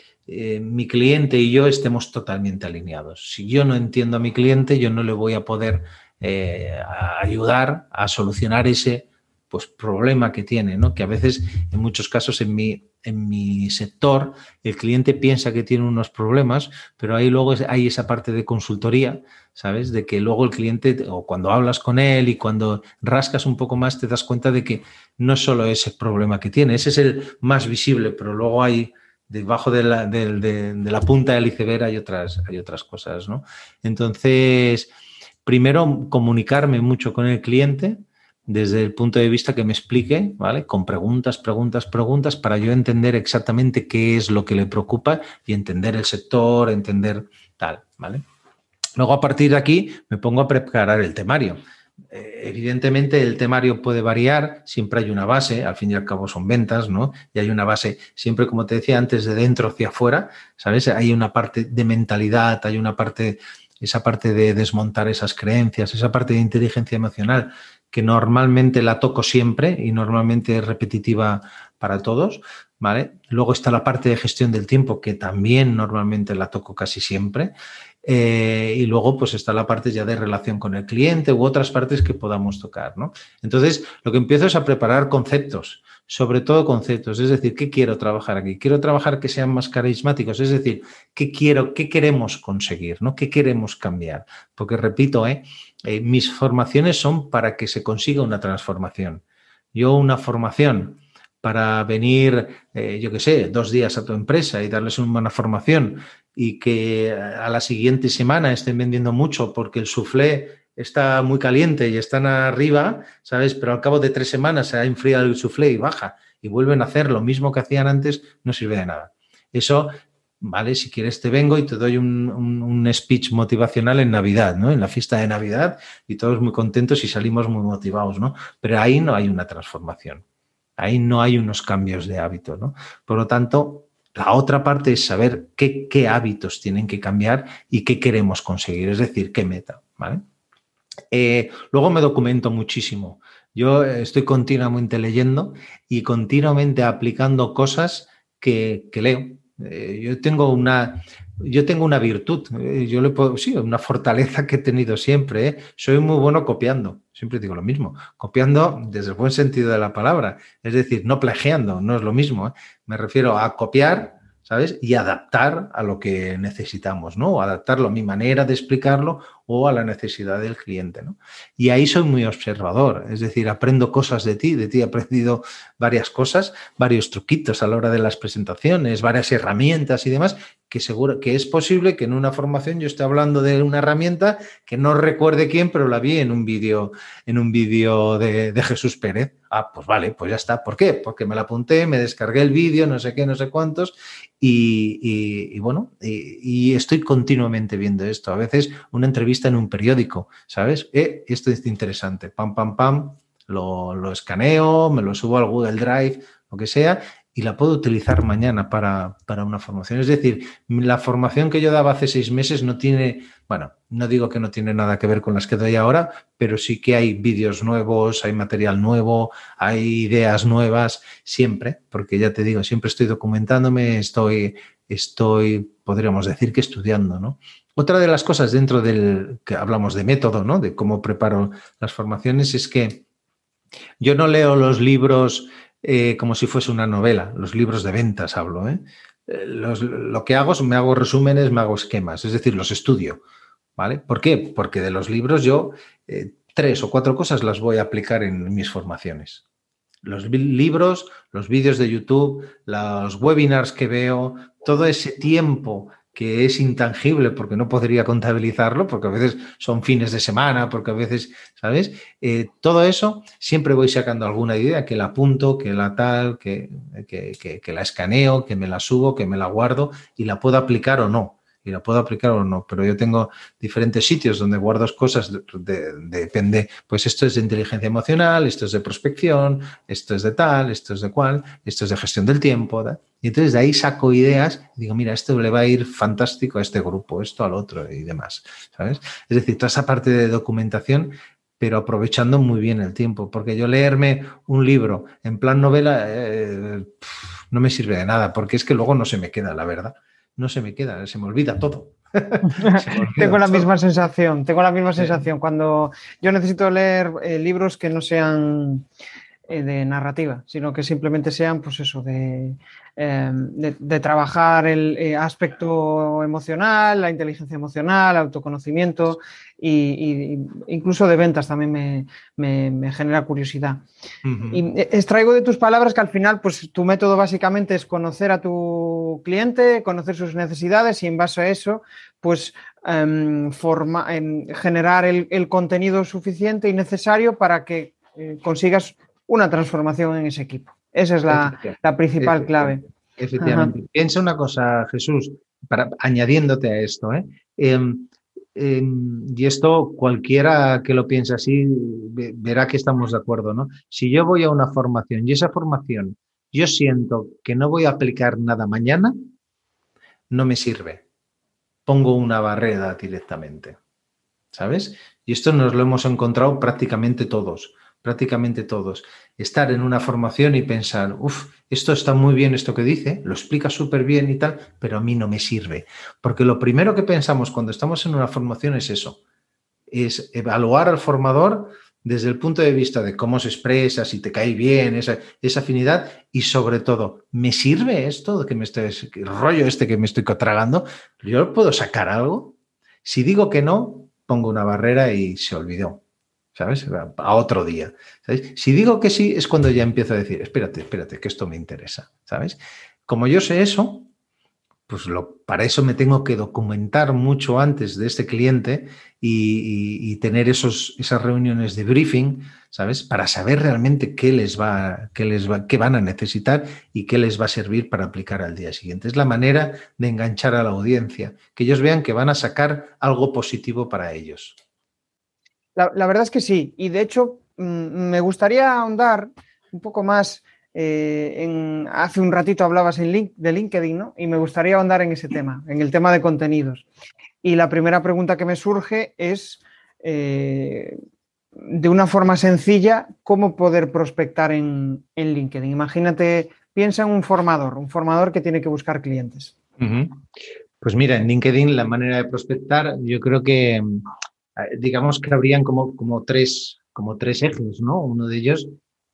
mi cliente y yo estemos totalmente alineados. Si yo no entiendo a mi cliente, yo no le voy a poder ayudar a solucionar ese pues, problema que tiene, ¿no? Que a veces, en muchos casos, en mi, en mi sector, el cliente piensa que tiene unos problemas, pero ahí luego hay esa parte de consultoría, ¿sabes? De que luego el cliente, o cuando hablas con él y cuando rascas un poco más, te das cuenta de que no es solo ese problema que tiene, ese es el más visible, pero luego hay debajo de la, de, la punta del iceberg hay otras, hay otras cosas, ¿no? Entonces, primero comunicarme mucho con el cliente, desde el punto de vista que me explique, ¿vale? Con preguntas, preguntas, preguntas, para yo entender exactamente qué es lo que le preocupa y entender el sector, entender tal, ¿vale? Luego, a partir de aquí, me pongo a preparar el temario. Eh, evidentemente, el temario puede variar, siempre hay una base, al fin y al cabo son ventas, ¿no? Y hay una base, siempre como te decía antes, de dentro hacia afuera, ¿sabes? Hay una parte de mentalidad, hay una parte, esa parte de desmontar esas creencias, esa parte de inteligencia emocional que normalmente la toco siempre y normalmente es repetitiva para todos, ¿vale? Luego está la parte de gestión del tiempo, que también normalmente la toco casi siempre. Eh, y luego, pues está la parte ya de relación con el cliente u otras partes que podamos tocar, ¿no? Entonces, lo que empiezo es a preparar conceptos, sobre todo conceptos, es decir, ¿qué quiero trabajar aquí? Quiero trabajar que sean más carismáticos, es decir, ¿qué quiero, qué queremos conseguir, ¿no? ¿Qué queremos cambiar? Porque repito, ¿eh? Eh, mis formaciones son para que se consiga una transformación. Yo una formación para venir, eh, yo qué sé, dos días a tu empresa y darles una formación y que a la siguiente semana estén vendiendo mucho porque el soufflé está muy caliente y están arriba, ¿sabes? Pero al cabo de tres semanas se ha enfriado el soufflé y baja y vuelven a hacer lo mismo que hacían antes, no sirve de nada. Eso ¿vale? Si quieres te vengo y te doy un, speech motivacional en Navidad, ¿no? En la fiesta de Navidad y todos muy contentos y salimos muy motivados, ¿no? Pero ahí no hay una transformación, ahí no hay unos cambios de hábito, ¿no? Por lo tanto, la otra parte es saber qué, qué hábitos tienen que cambiar y qué queremos conseguir, es decir, qué meta, ¿vale? Eh, luego me documento muchísimo. Yo estoy continuamente leyendo y continuamente aplicando cosas que, que leo. Eh, yo tengo una, yo tengo una virtud, eh, yo le puedo, sí, una fortaleza que he tenido siempre. ¿eh? Soy muy bueno copiando, siempre digo lo mismo, copiando desde el buen sentido de la palabra, es decir, no plagiando, no es lo mismo. Me refiero a copiar ¿sabes? Y adaptar a lo que necesitamos, ¿no? Adaptarlo a mi manera de explicarlo o a la necesidad del cliente, ¿no? Y ahí soy muy observador, es decir, aprendo cosas de ti, de ti he aprendido varias cosas, varios truquitos a la hora de las presentaciones, varias herramientas y demás, que seguro que es posible que en una formación yo esté hablando de una herramienta que no recuerde quién, pero la vi en un vídeo en un vídeo de, Jesús Pérez. Ah, pues vale, pues ya está. ¿Por qué? Porque me la apunté, me descargué el vídeo, no sé qué, no sé cuántos, y, bueno, y, estoy continuamente viendo esto. A veces una entrevista en un periódico, ¿sabes? Eh, esto es interesante. Pam, pam, pam, lo, lo escaneo, me lo subo al Google Drive, lo que sea, y la puedo utilizar mañana para, una formación. Es decir, la formación que yo daba hace seis meses no tiene, bueno, no digo que no tiene nada que ver con las que doy ahora, pero sí que hay vídeos nuevos, hay material nuevo, hay ideas nuevas, siempre, porque ya te digo, siempre estoy documentándome, estoy, estoy, podríamos decir que estudiando, ¿no? Otra de las cosas dentro del que hablamos de método, ¿no? De cómo preparo las formaciones es que yo no leo los libros eh, como si fuese una novela, los libros de ventas hablo. ¿eh? eh lo que hago es me hago resúmenes, me hago esquemas, es decir, los estudio. ¿Vale? ¿Por qué? Porque de los libros yo tres o cuatro cosas las voy a aplicar en mis formaciones. Los libros, los vídeos de YouTube, los webinars que veo, todo ese tiempo que es intangible porque no podría contabilizarlo, porque a veces son fines de semana, porque a veces, ¿sabes? Eh, todo eso siempre voy sacando alguna idea, que la apunto, que la tal, que, que la escaneo, que me la subo, que me la guardo y la puedo aplicar o no y la puedo aplicar o no, pero yo tengo diferentes sitios donde guardo cosas, depende, pues esto es de inteligencia emocional, esto es de prospección, esto es de tal, esto es de cual, esto es de gestión del tiempo, y entonces de ahí saco ideas y digo, mira, esto le va a ir fantástico a este grupo, esto al otro y demás, ¿sabes? Es decir, toda esa parte de documentación pero aprovechando muy bien el tiempo, porque yo leerme un libro en plan novela eh, no me sirve de nada, porque es que luego no se me queda, la verdad no se me queda, se me olvida todo. tengo la misma sensación, tengo la misma sensación. Cuando yo necesito leer eh, libros que no sean eh, de narrativa, sino que simplemente sean, pues eso, de, em, de, trabajar el eh, aspecto emocional, la inteligencia emocional, autoconocimiento y, incluso de ventas también me, genera curiosidad. Y extraigo de tus palabras que al final, pues tu método básicamente es conocer a tu cliente, conocer sus necesidades y en base a eso, pues em, em, generar el, contenido suficiente y necesario para que consigas una transformación en ese equipo. Esa es la, principal clave. Efectivamente. Piensa una cosa, Jesús, para, añadiéndote a esto, ¿eh? em, em, y esto cualquiera que lo piense así verá que estamos de acuerdo, ¿no? Si yo voy a una formación y esa formación yo siento que no voy a aplicar nada mañana, no me sirve. Pongo una barrera directamente. ¿Sabes? Y esto nos lo hemos encontrado prácticamente todos prácticamente todos, estar en una formación y pensar, uff, esto está muy bien, esto que dice, lo explica súper bien y tal, pero a mí no me sirve. Porque lo primero que pensamos cuando estamos en una formación es eso, es evaluar al formador desde el punto de vista de cómo se expresa, si te cae bien, esa, esa afinidad y sobre todo, ¿me sirve esto que me estoy, el rollo este que me estoy tragando? ¿Yo puedo sacar algo? Si digo que no, pongo una barrera y se olvidó. ¿Sabes? A otro día. Si digo que sí, es cuando ya empiezo a decir, espérate, espérate, que esto me interesa, ¿sabes? Como yo sé eso, pues lo, para eso me tengo que documentar mucho antes de este cliente y, tener esos, esas reuniones de briefing, ¿sabes? Para saber realmente qué les va, qué les va, qué van a necesitar y qué les va a servir para aplicar al día siguiente. Es la manera de enganchar a la audiencia, que ellos vean que van a sacar algo positivo para ellos. La, verdad es que sí. Y de hecho, mm, me gustaría ahondar un poco más. Eh, en, hace un ratito hablabas en link, de LinkedIn, ¿no? Y me gustaría ahondar en ese tema, en el tema de contenidos. Y la primera pregunta que me surge es, eh, de una forma sencilla, ¿cómo poder prospectar en, LinkedIn? Imagínate, piensa en un formador, un formador que tiene que buscar clientes. Pues mira, en LinkedIn la manera de prospectar, yo creo que digamos que habrían como, como, tres, como tres ejes, ¿no? Uno de ellos,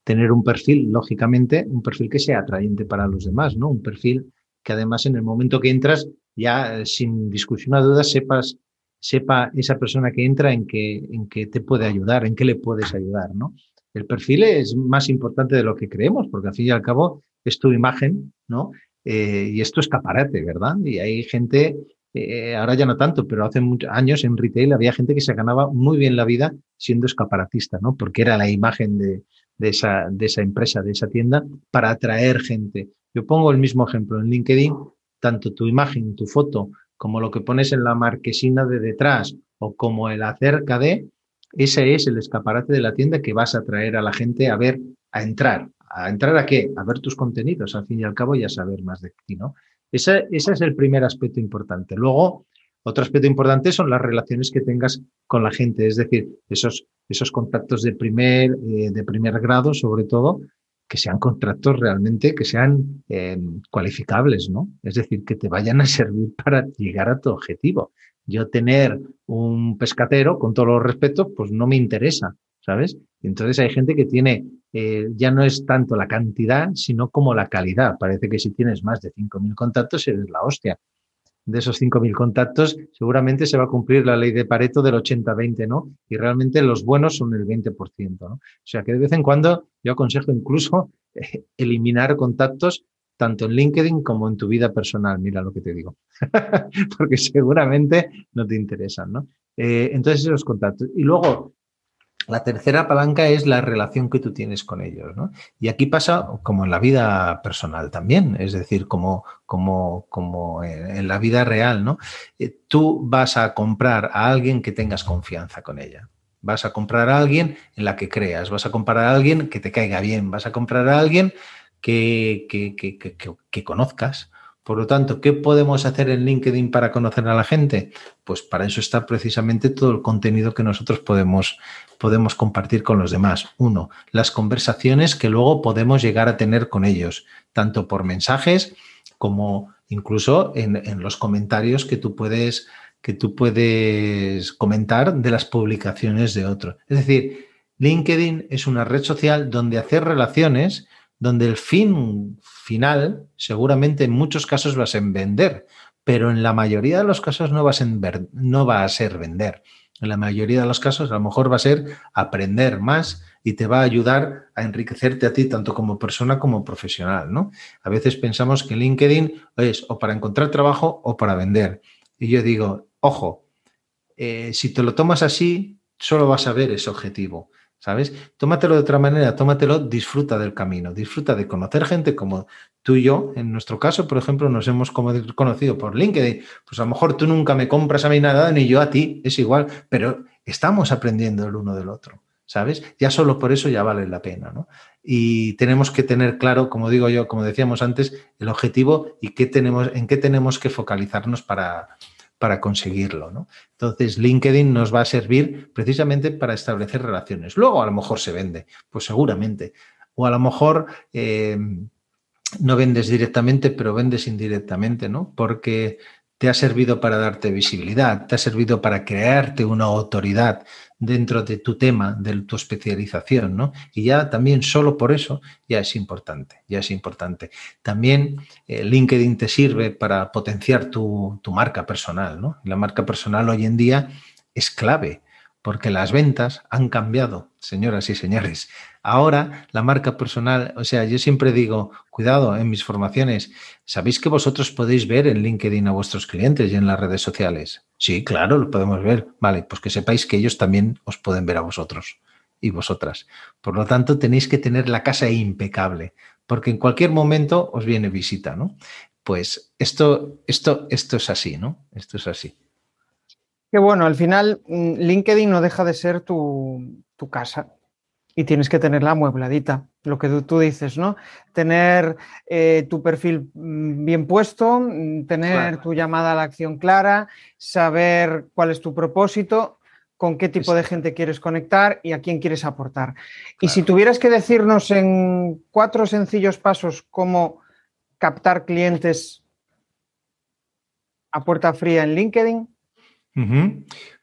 tener un perfil, lógicamente, un perfil que sea atrayente para los demás, ¿no? Un perfil que además en el momento que entras, ya eh, sin discusión o duda, sepas, sepa esa persona que entra en qué, en qué te puede ayudar, en qué le puedes ayudar, ¿no? El perfil es más importante de lo que creemos, porque al fin y al cabo es tu imagen, ¿no? Eh, y esto es caparate, ¿verdad? Y hay gente eh, ahora ya no tanto, pero hace muchos años en retail había gente que se ganaba muy bien la vida siendo escaparatista, ¿no? Porque era la imagen de, esa, empresa, de esa tienda, para atraer gente. Yo pongo el mismo ejemplo en LinkedIn, tanto tu imagen, tu foto, como lo que pones en la marquesina de detrás o como el acerca de, ese es el escaparate de la tienda que vas a traer a la gente a ver, a entrar, a entrar a qué? A ver tus contenidos, al fin y al cabo, y a saber más de ti, ¿no? Ese, es el primer aspecto importante. Luego, otro aspecto importante son las relaciones que tengas con la gente, es decir, esos, esos contactos de primer, eh, de primer grado, sobre todo, que sean contratos realmente, que sean eh, cualificables, ¿no? Es decir, que te vayan a servir para llegar a tu objetivo. Yo tener un pescatero, con todos los respetos, pues no me interesa, ¿sabes? Entonces hay gente que tiene, eh, ya no es tanto la cantidad, sino como la calidad. Parece que si tienes más de 5.000 contactos eres la hostia de esos 5.000 contactos, seguramente se va a cumplir la ley de Pareto del 80-20, ¿no? Y realmente los buenos son el 20%, ¿no? O sea que de vez en cuando yo aconsejo incluso eh, eliminar contactos tanto en LinkedIn como en tu vida personal, mira lo que te digo, porque seguramente no te interesan, ¿no? Eh, entonces esos contactos. Y luego, la tercera palanca es la relación que tú tienes con ellos, ¿no? Y aquí pasa como en la vida personal también, es decir, como, como, como en la vida real, ¿no? Eh, tú vas a comprar a alguien que tengas confianza con ella. Vas a comprar a alguien en la que creas, vas a comprar a alguien que te caiga bien, vas a comprar a alguien que, que, que, que conozcas. Por lo tanto, ¿qué podemos hacer en LinkedIn para conocer a la gente? Pues para eso está precisamente todo el contenido que nosotros podemos, podemos compartir con los demás. Uno, las conversaciones que luego podemos llegar a tener con ellos, tanto por mensajes como incluso en, los comentarios que tú puedes que tú puedes comentar de las publicaciones de otros. Es decir, LinkedIn es una red social donde hacer relaciones donde el fin final seguramente en muchos casos vas a vender, pero en la mayoría de los casos no, vas ver, no va a ser vender. En la mayoría de los casos a lo mejor va a ser aprender más y te va a ayudar a enriquecerte a ti tanto como persona como profesional, ¿no? A veces pensamos que LinkedIn es o para encontrar trabajo o para vender. Y yo digo, ojo, eh, si te lo tomas así, solo vas a ver ese objetivo. ¿Sabes? Tómatelo de otra manera, tómatelo, disfruta del camino, disfruta de conocer gente como tú y yo, en nuestro caso, por ejemplo, nos hemos conocido por LinkedIn, pues a lo mejor tú nunca me compras a mí nada, ni yo a ti, es igual, pero estamos aprendiendo el uno del otro. ¿Sabes? Ya solo por eso ya vale la pena, ¿no? Y tenemos que tener claro, como digo yo, como decíamos antes, el objetivo y qué tenemos, en qué tenemos que focalizarnos para, para conseguirlo. ¿no? Entonces, LinkedIn nos va a servir precisamente para establecer relaciones. Luego, a lo mejor se vende, pues seguramente. O a lo mejor eh, no vendes directamente, pero vendes indirectamente, ¿no? Porque te ha servido para darte visibilidad, te ha servido para crearte una autoridad dentro de tu tema, de tu especialización, ¿no? Y ya también solo por eso ya es importante, ya es importante. También eh, LinkedIn te sirve para potenciar tu, tu marca personal, ¿no? La marca personal hoy en día es clave porque las ventas han cambiado, señoras y señores. Ahora la marca personal, o sea, yo siempre digo, cuidado en mis formaciones, ¿sabéis que vosotros podéis ver en LinkedIn a vuestros clientes y en las redes sociales? Sí, claro, lo podemos ver. Vale, pues que sepáis que ellos también os pueden ver a vosotros y vosotras. Por lo tanto, tenéis que tener la casa impecable, porque en cualquier momento os viene visita, ¿no? Pues esto, esto, esto es así, ¿no? Esto es así. Que bueno, al final mm, LinkedIn no deja de ser tu, casa y tienes que tenerla amuebladita, lo que tú, dices, ¿no? Tener eh, tu perfil mm, bien puesto, mm, tener tu llamada a la acción clara, saber cuál es tu propósito, con qué tipo de gente quieres conectar y a quién quieres aportar. Y si tuvieras que decirnos en cuatro sencillos pasos cómo captar clientes a puerta fría en LinkedIn,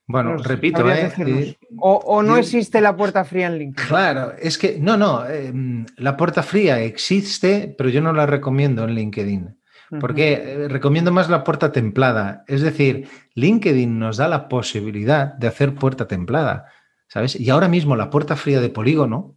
bueno, repito, ¿eh? Eh, o, no existe la puerta fría en LinkedIn? Claro, es que no, no, em, la puerta fría existe, pero yo no la recomiendo en LinkedIn. Porque eh, recomiendo más la puerta templada. Es decir, LinkedIn nos da la posibilidad de hacer puerta templada, ¿sabes? Y ahora mismo la puerta fría de polígono,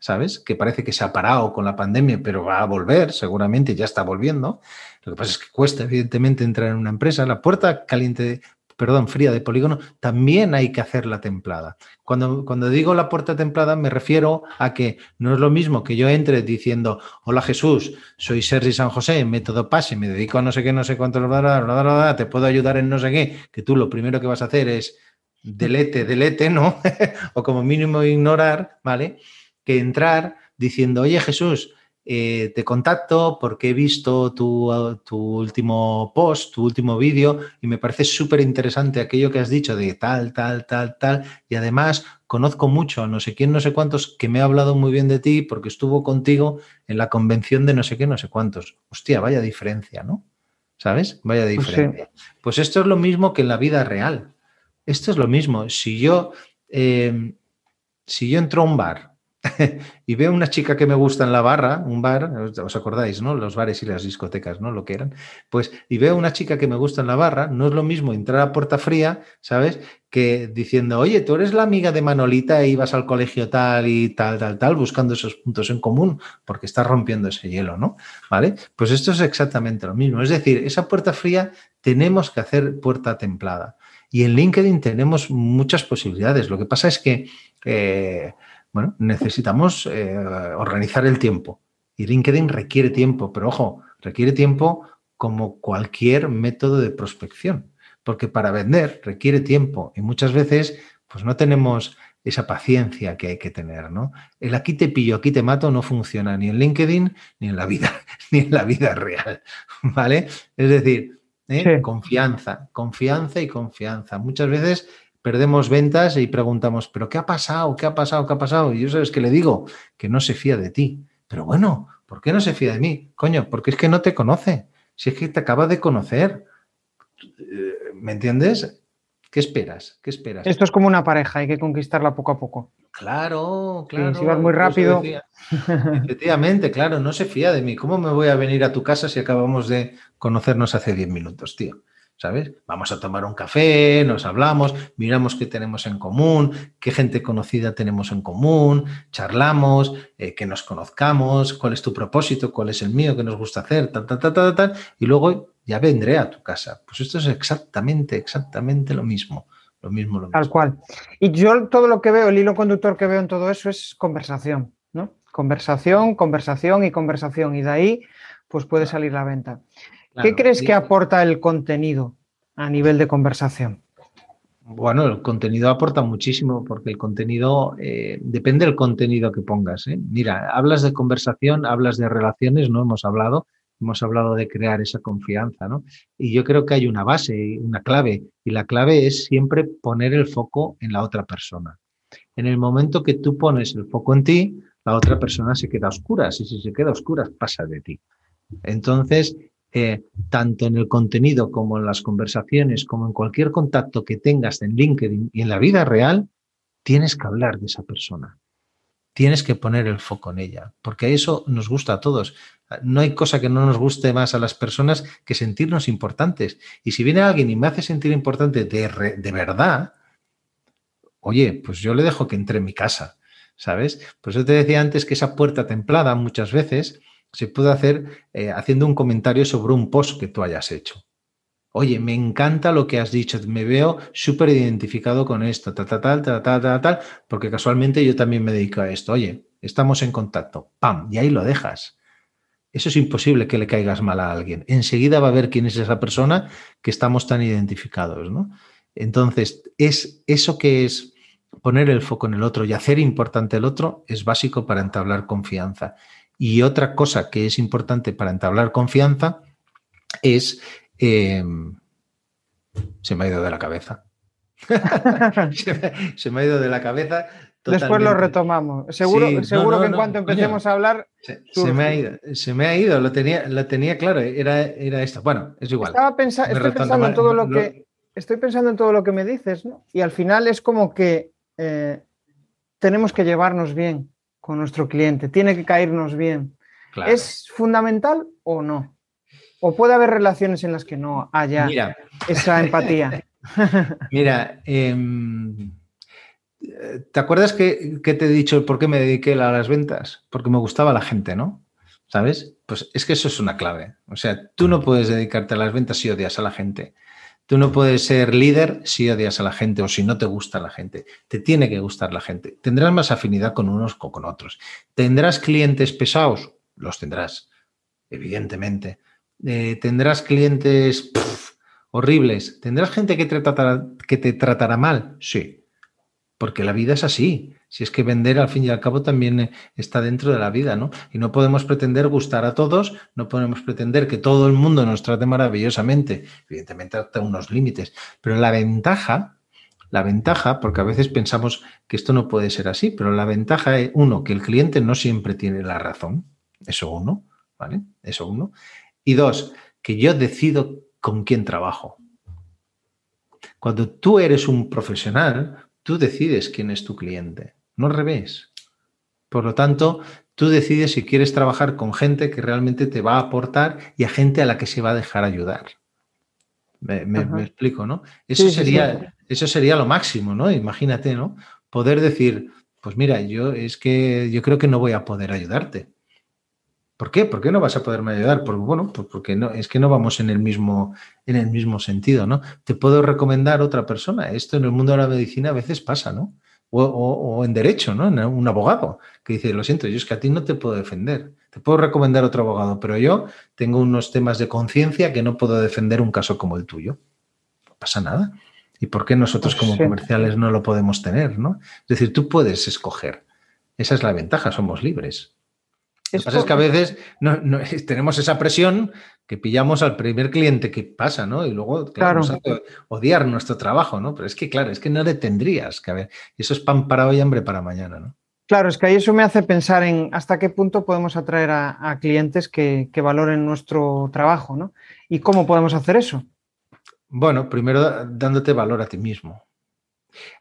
¿sabes? Que parece que se ha parado con la pandemia, pero va a volver, seguramente ya está volviendo. Lo que pasa es que cuesta, evidentemente, entrar en una empresa. La puerta caliente, perdón, fría de polígono, también hay que hacerla templada. Cuando, cuando digo la puerta templada me refiero a que no es lo mismo que yo entre diciendo, hola Jesús, soy Sergi San José, método PASE, me dedico a no sé qué, no sé cuánto, te puedo ayudar en no sé qué, que tú lo primero que vas a hacer es delete, delete, ¿no? o como mínimo ignorar, ¿vale? Que entrar diciendo, oye Jesús, eh, te contacto porque he visto tu, último post, tu último vídeo y me parece súper interesante aquello que has dicho de tal, tal, tal, tal. Y además conozco mucho a no sé quién, no sé cuántos que me ha hablado muy bien de ti porque estuvo contigo en la convención de no sé qué, no sé cuántos. Hostia, vaya diferencia, ¿no? ¿Sabes? Vaya pues diferencia. Pues, esto es lo mismo que en la vida real. Esto es lo mismo. Si yo, eh, si yo entro a un bar y veo una chica que me gusta en la barra, un bar, os acordáis, ¿no? Los bares y las discotecas, ¿no? Lo que eran. Pues, y veo una chica que me gusta en la barra, no es lo mismo entrar a puerta fría, ¿sabes? Que diciendo, oye, tú eres la amiga de Manolita e ibas al colegio tal y tal, tal, tal, buscando esos puntos en común, porque estás rompiendo ese hielo, ¿no? ¿Vale? Pues esto es exactamente lo mismo. Es decir, esa puerta fría tenemos que hacer puerta templada. Y en LinkedIn tenemos muchas posibilidades. Lo que pasa es que eh, bueno, necesitamos eh, organizar el tiempo. Y LinkedIn requiere tiempo, pero ojo, requiere tiempo como cualquier método de prospección, porque para vender requiere tiempo y muchas veces pues no tenemos esa paciencia que hay que tener, ¿no? El aquí te pillo, aquí te mato no funciona ni en LinkedIn ni en la vida, ni en la vida real, ¿vale? Es decir, ¿eh? confianza, confianza y confianza. Muchas veces perdemos ventas y preguntamos, ¿pero qué ha pasado? ¿Qué ha pasado? ¿Qué ha pasado? Y yo sabes que le digo que no se fía de ti. Pero bueno, ¿por qué no se fía de mí? Coño, porque es que no te conoce. Si es que te acaba de conocer. ¿Me entiendes? ¿Qué esperas? ¿Qué esperas? Esto es como una pareja, hay que conquistarla poco a poco. Claro, claro. si vas muy rápido. Efectivamente, claro, no se fía de mí. ¿Cómo me voy a venir a tu casa si acabamos de conocernos hace 10 minutos, tío? ¿Sabes? Vamos a tomar un café, nos hablamos, miramos qué tenemos en común, qué gente conocida tenemos en común, charlamos, eh, que nos conozcamos, cuál es tu propósito, cuál es el mío, qué nos gusta hacer, tal, tal, tal, tal, tal, y luego ya vendré a tu casa. Pues esto es exactamente, exactamente lo mismo. Lo mismo, lo mismo. Tal cual. Y yo todo lo que veo, el hilo conductor que veo en todo eso es conversación, ¿no? Conversación, conversación y conversación. Y de ahí, pues puede salir la venta. ¿Qué crees que aporta el contenido a nivel de conversación? Bueno, el contenido aporta muchísimo porque el contenido eh, depende del contenido que pongas. ¿eh? Mira, hablas de conversación, hablas de relaciones, no hemos hablado, hemos hablado de crear esa confianza, ¿no? Y yo creo que hay una base, una clave, y la clave es siempre poner el foco en la otra persona. En el momento que tú pones el foco en ti, la otra persona se queda oscura, y si se queda oscura, pasa de ti. Entonces, tanto en el contenido como en las conversaciones, como en cualquier contacto que tengas en LinkedIn y en la vida real, tienes que hablar de esa persona. Tienes que poner el foco en ella, porque eso nos gusta a todos. No hay cosa que no nos guste más a las personas que sentirnos importantes. Y si viene alguien y me hace sentir importante de, de verdad, oye, pues yo le dejo que entre en mi casa, ¿sabes? Pues yo te decía antes que esa puerta templada muchas veces se puede hacer eh, haciendo un comentario sobre un post que tú hayas hecho. Oye, me encanta lo que has dicho, me veo súper identificado con esto, tal, tal, tal, tal, tal, tal, tal, porque casualmente yo también me dedico a esto. Oye, estamos en contacto, ¡pam! Y ahí lo dejas. Eso es imposible que le caigas mal a alguien. Enseguida va a ver quién es esa persona que estamos tan identificados, ¿no? Entonces, es eso que es poner el foco en el otro y hacer importante el otro es básico para entablar confianza. Y otra cosa que es importante para entablar confianza es... Em, se me ha ido de la cabeza. se, me, ha ido de la cabeza. Después lo retomamos. Seguro, seguro que en cuanto empecemos a hablar. Se, me ha ido, se me ha ido, lo tenía, lo tenía claro, era, era esto. Bueno, es igual. Estaba estoy pensando en todo lo que. Estoy pensando en todo lo que me dices, ¿no? Y al final es como que eh, tenemos que llevarnos bien con nuestro cliente, tiene que caernos bien. ¿Es fundamental o no? ¿O puede haber relaciones en las que no haya esa empatía? Mira, em, ¿te acuerdas que, te he dicho por qué me dediqué a las ventas? Porque me gustaba la gente, ¿no? ¿Sabes? Pues es que eso es una clave. O sea, tú no puedes dedicarte a las ventas si odias a la gente. Tú no puedes ser líder si odias a la gente o si no te gusta la gente. Te tiene que gustar la gente. Tendrás más afinidad con unos o con otros. ¿Tendrás clientes pesados? Los tendrás, evidentemente. Eh, ¿Tendrás clientes horribles? ¿Tendrás gente que que te tratará mal? Sí. Porque la vida es así. Si es que vender al fin y al cabo también eh, está dentro de la vida, ¿no? Y no podemos pretender gustar a todos, no podemos pretender que todo el mundo nos trate maravillosamente, evidentemente hasta unos límites, pero la ventaja, la ventaja, porque a veces pensamos que esto no puede ser así, pero la ventaja es, uno, que el cliente no siempre tiene la razón, eso uno, ¿vale? Eso uno. Y dos, que yo decido con quién trabajo. Cuando tú eres un profesional, tú decides quién es tu cliente no al revés. Por lo tanto, tú decides si quieres trabajar con gente que realmente te va a aportar y a gente a la que se va a dejar ayudar. Me, explico, ¿no? Eso, sería, eso sería lo máximo, ¿no? Imagínate, ¿no? Poder decir, pues mira, yo es que yo creo que no voy a poder ayudarte. ¿Por qué? ¿Por qué no vas a poderme ayudar? Porque, bueno, pues porque no, es que no vamos en el mismo, en el mismo sentido, ¿no? Te puedo recomendar otra persona. Esto en el mundo de la medicina a veces pasa, ¿no? O, en derecho, ¿no? Un abogado que dice, lo siento, yo es que a ti no te puedo defender. Te puedo recomendar otro abogado, pero yo tengo unos temas de conciencia que no puedo defender un caso como el tuyo. No pasa nada. ¿Y por qué nosotros pues como comerciales no lo podemos tener, no? Es decir, tú puedes escoger. Esa es la ventaja, somos libres. Lo que pasa es que a veces no, tenemos esa presión que pillamos al primer cliente que pasa, ¿no? Y luego, claro, odiar nuestro trabajo, ¿no? Pero es que, claro, es que no le tendrías que haber. Eso es pan para hoy, hambre para mañana, ¿no? Claro, es que ahí eso me hace pensar en hasta qué punto podemos atraer a, clientes que, valoren nuestro trabajo, ¿no? ¿Y cómo podemos hacer eso? Bueno, primero dándote valor a ti mismo.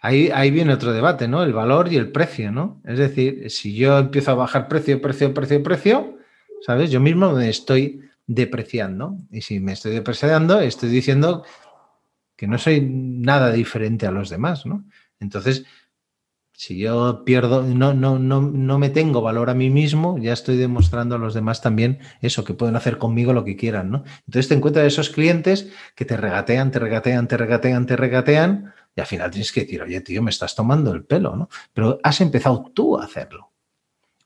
Ahí, viene otro debate, ¿no? El valor y el precio, ¿no? Es decir, si yo empiezo a bajar precio, precio, precio, precio, ¿sabes? Yo mismo me estoy depreciando. Y si me estoy depreciando, estoy diciendo que no soy nada diferente a los demás, ¿no? Entonces, si yo pierdo, no, no, no, no me tengo valor a mí mismo, ya estoy demostrando a los demás también eso, que pueden hacer conmigo lo que quieran, ¿no? Entonces te encuentras esos clientes que te regatean, te regatean, te regatean, te regatean, y al final tienes que decir, oye, tío, me estás tomando el pelo, ¿no? Pero has empezado tú a hacerlo,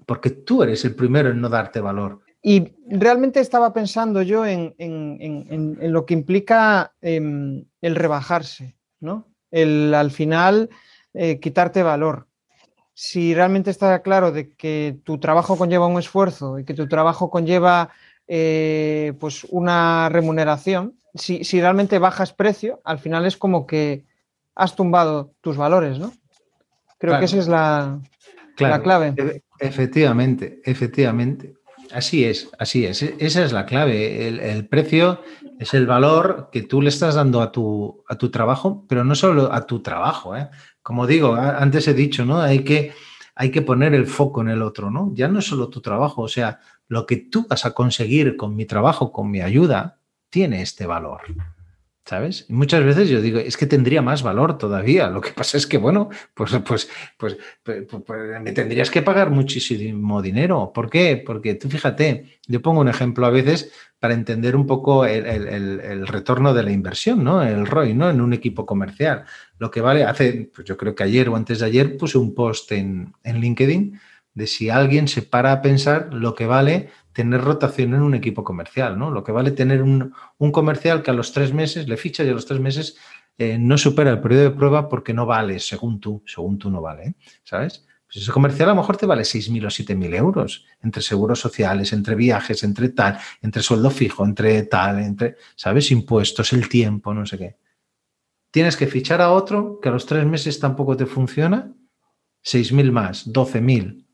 porque tú eres el primero en no darte valor. Y realmente estaba pensando yo en, lo que implica em, el rebajarse, ¿no? El al final eh, quitarte valor. Si realmente está claro de que tu trabajo conlleva un esfuerzo y que tu trabajo conlleva eh, pues una remuneración, si, realmente bajas precio, al final es como que has tumbado tus valores, ¿no? Creo que esa es la, la clave. Efectivamente, efectivamente. Así es, así es. E-, esa es la clave. El, precio es el valor que tú le estás dando a tu, a tu trabajo, pero no solo a tu trabajo. ¿eh? Como digo, antes he dicho, ¿no? Hay que, hay que poner el foco en el otro, ¿no? Ya no es solo tu trabajo, o sea, lo que tú vas a conseguir con mi trabajo, con mi ayuda, tiene este valor. ¿Sabes? Y muchas veces yo digo, es que tendría más valor todavía. Lo que pasa es que, bueno, pues, pues, pues, pues, pues, me tendrías que pagar muchísimo dinero. ¿Por qué? Porque tú fíjate, yo pongo un ejemplo a veces para entender un poco el, retorno de la inversión, ¿no? El ROI, ¿no? En un equipo comercial. Lo que vale, hace, pues yo creo que ayer o antes de ayer puse un post en, en LinkedIn de si alguien se para a pensar lo que vale tener rotación en un equipo comercial, ¿no? Lo que vale tener un, comercial que a los tres meses le ficha y a los tres meses eh, no supera el periodo de prueba porque no vale, según tú, según tú no vale. ¿sabes? Pues ese comercial a lo mejor te vale 6.000 o 7.000 euros entre seguros sociales, entre viajes, entre tal, entre sueldo fijo, entre tal, entre, ¿sabes? Impuestos, el tiempo, no sé qué. Tienes que fichar a otro que a los tres meses tampoco te funciona, 6.000 más, 12.000.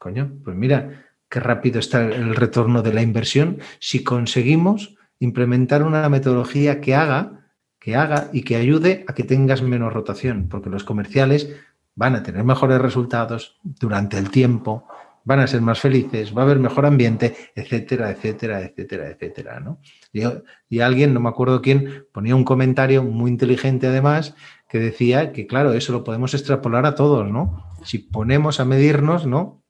Coño, pues mira, qué rápido está el retorno de la inversión si conseguimos implementar una metodología que haga, que haga y que ayude a que tengas menos rotación, porque los comerciales van a tener mejores resultados durante el tiempo, van a ser más felices, va a haber mejor ambiente, etcétera, etcétera, etcétera, etcétera, ¿no? Y, y alguien, no me acuerdo quién, ponía un comentario muy inteligente además que decía que, claro, eso lo podemos extrapolar a todos, ¿no? Si ponemos a medirnos, ¿no?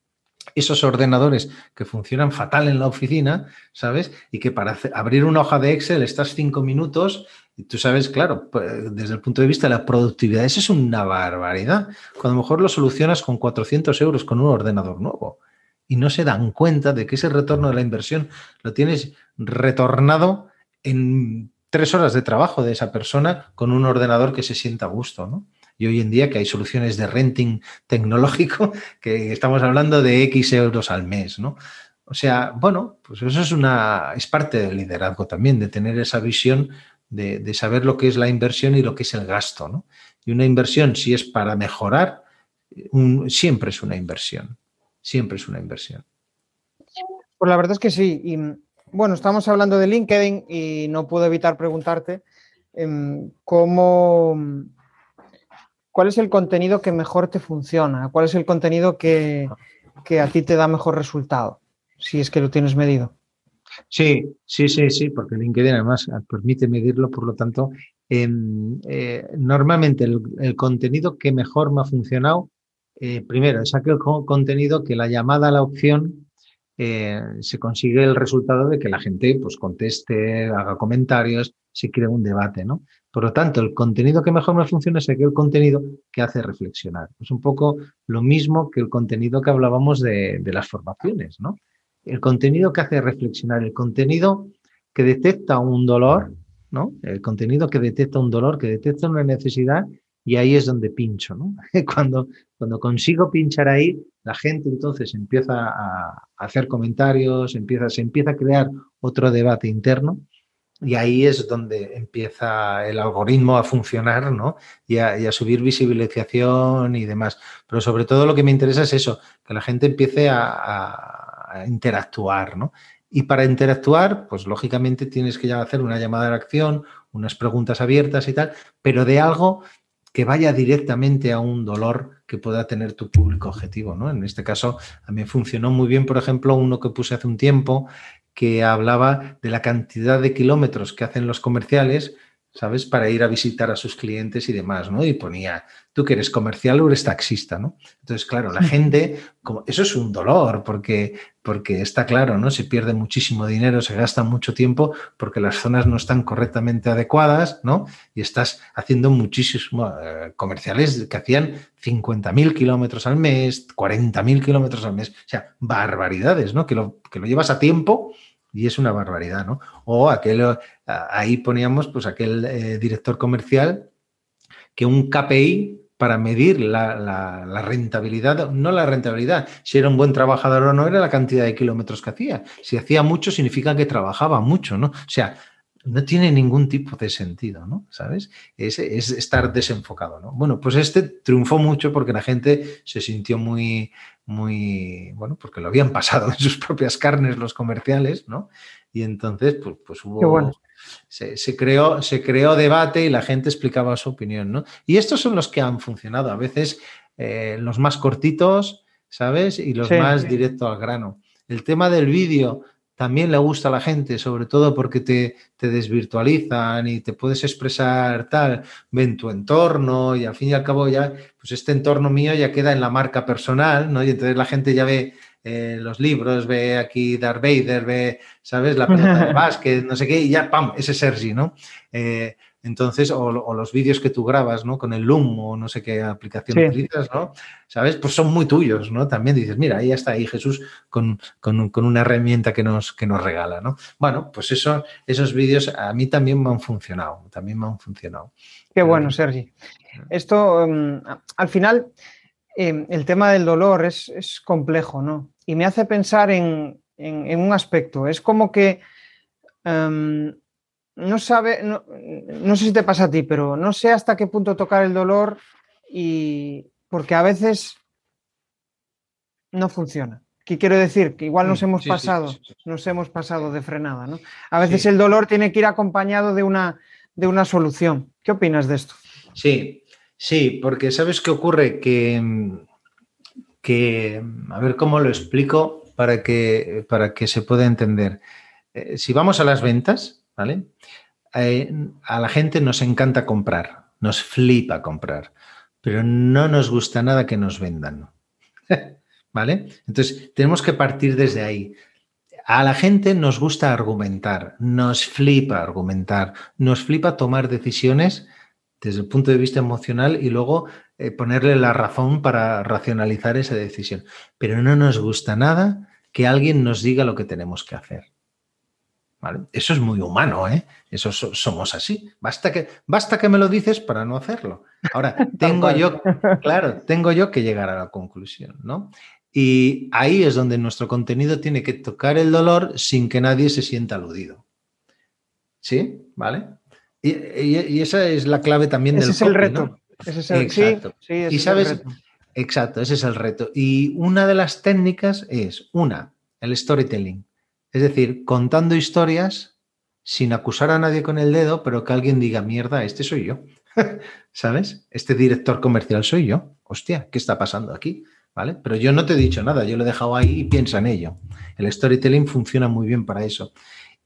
Esos ordenadores que funcionan fatal en la oficina, ¿sabes? Y que para abrir una hoja de Excel estás cinco minutos y tú sabes, claro, pues, desde el punto de vista de la productividad, eso es una barbaridad. Cuando mejor lo solucionas con 400 euros con un ordenador nuevo y no se dan cuenta de que ese retorno de la inversión lo tienes retornado en tres horas de trabajo de esa persona con un ordenador que se sienta a gusto, ¿no? Y hoy en día que hay soluciones de renting tecnológico que estamos hablando de X euros al mes, ¿no? O sea, bueno, pues eso es una, es parte del liderazgo también, de tener esa visión de, de saber lo que es la inversión y lo que es el gasto, ¿no? Y una inversión, si es para mejorar, siempre es una inversión, siempre es una inversión. Pues la verdad es que sí. Y bueno, estamos hablando de LinkedIn y no puedo evitar preguntarte em, cómo, cuál es el contenido que mejor te funciona, cuál es el contenido que, a ti te da mejor resultado, si es que lo tienes medido. Sí, sí, sí, sí, porque LinkedIn además permite medirlo, por lo tanto, eh, normalmente el, contenido que mejor me ha funcionado, eh, primero, es aquel contenido que la llamada a la opción eh, se consigue el resultado de que la gente pues, conteste, haga comentarios, se cree un debate, ¿no? Por lo tanto, el contenido que mejor me funciona es aquel contenido que hace reflexionar. Es un poco lo mismo que el contenido que hablábamos de, las formaciones, ¿no? El contenido que hace reflexionar, el contenido que detecta un dolor, ¿no? El contenido que detecta un dolor, que detecta una necesidad y ahí es donde pincho, ¿no? Cuando, cuando consigo pinchar ahí, la gente entonces empieza a, hacer comentarios, empieza, se empieza a crear otro debate interno y ahí es donde empieza el algoritmo a funcionar, ¿no? Y a, subir visibilización y demás. Pero sobre todo lo que me interesa es eso, que la gente empiece a, a interactuar, ¿no? Y para interactuar, pues lógicamente tienes que ya hacer una llamada de acción, unas preguntas abiertas y tal, pero de algo que vaya directamente a un dolor que pueda tener tu público objetivo. ¿no? En este caso, a mí funcionó muy bien, por ejemplo, uno que puse hace un tiempo que hablaba de la cantidad de kilómetros que hacen los comerciales ¿sabes? Para ir a visitar a sus clientes y demás, ¿no? Y ponía, tú que eres comercial o eres taxista, ¿no? Entonces, claro, la gente, como, eso es un dolor, porque, porque está claro, ¿no? Se pierde muchísimo dinero, se gasta mucho tiempo porque las zonas no están correctamente adecuadas, ¿no? Y estás haciendo muchísimos eh, comerciales que hacían 50.000 kilómetros al mes, 40.000 kilómetros al mes, o sea, barbaridades, ¿no? Que lo, que lo llevas a tiempo y es una barbaridad, ¿no? O aquel, ahí poníamos pues aquel eh, director comercial que un KPI para medir la, rentabilidad, no la rentabilidad, si era un buen trabajador o no, era la cantidad de kilómetros que hacía. Si hacía mucho, significa que trabajaba mucho, ¿no? O sea, no tiene ningún tipo de sentido, ¿no? ¿Sabes? Es, es, estar desenfocado, ¿no? Bueno, pues este triunfó mucho porque la gente se sintió muy, muy, bueno, porque lo habían pasado en sus propias carnes los comerciales, ¿no? Y entonces, pues, pues hubo... Se, creó, se creó debate y la gente explicaba su opinión, ¿no? Y estos son los que han funcionado. A veces eh, los más cortitos, ¿sabes? Y los más directos al grano. El tema del vídeo también le gusta a la gente, sobre todo porque te, te, desvirtualizan y te puedes expresar tal, ven tu entorno y al fin y al cabo ya, pues este entorno mío ya queda en la marca personal, ¿no? Y entonces la gente ya ve eh, los libros, ve aquí Darth Vader, ve, ¿sabes? La pelota de básquet, no sé qué, y ya, ¡pam!, ese Sergi, ¿no? Eh, entonces, o, los vídeos que tú grabas, ¿no? Con el Loom o no sé qué aplicación utilizas, ¿no? ¿Sabes? Pues son muy tuyos, ¿no? También dices, mira, ahí está ahí Jesús con, una herramienta que nos, que nos regala, ¿no? Bueno, pues eso, esos vídeos a mí también me han funcionado, también me han funcionado. Qué bueno, Sergi. Esto, em, al final, em, el tema del dolor es, complejo, ¿no? Y me hace pensar en, un aspecto. Es como que... Em, no sabe, no, sé si te pasa a ti, pero no sé hasta qué punto tocar el dolor y porque a veces no funciona. ¿Qué quiero decir? Que igual nos hemos pasado, nos hemos pasado de frenada, ¿no? A veces el dolor tiene que ir acompañado de una, de una solución. ¿Qué opinas de esto? Sí, sí, porque ¿sabes qué ocurre? Que, que a ver cómo lo explico para que, para que se pueda entender. Eh, si vamos a las ventas, ¿vale? Eh, a la gente nos encanta comprar, nos flipa comprar, pero no nos gusta nada que nos vendan. ¿Vale? Entonces, tenemos que partir desde ahí. A la gente nos gusta argumentar, nos flipa argumentar, nos flipa tomar decisiones desde el punto de vista emocional y luego eh, ponerle la razón para racionalizar esa decisión. Pero no nos gusta nada que alguien nos diga lo que tenemos que hacer. Eso es muy humano, ¿eh? Eso somos así. Basta que, basta que me lo dices para no hacerlo. Ahora, tengo yo, claro, tengo yo que llegar a la conclusión, ¿no? Y ahí es donde nuestro contenido tiene que tocar el dolor sin que nadie se sienta aludido. ¿Sí? ¿Vale? Y, esa es la clave también ese del es el reto. Ese es el, Exacto. y sabes, exacto, ese es el reto. Y una de las técnicas es, una, el storytelling. Es decir, contando historias sin acusar a nadie con el dedo, pero que alguien diga, mierda, este soy yo. ¿Sabes? Este director comercial soy yo. Hostia, ¿qué está pasando aquí? ¿Vale? Pero yo no te he dicho nada, yo lo he dejado ahí y piensa en ello. El storytelling funciona muy bien para eso.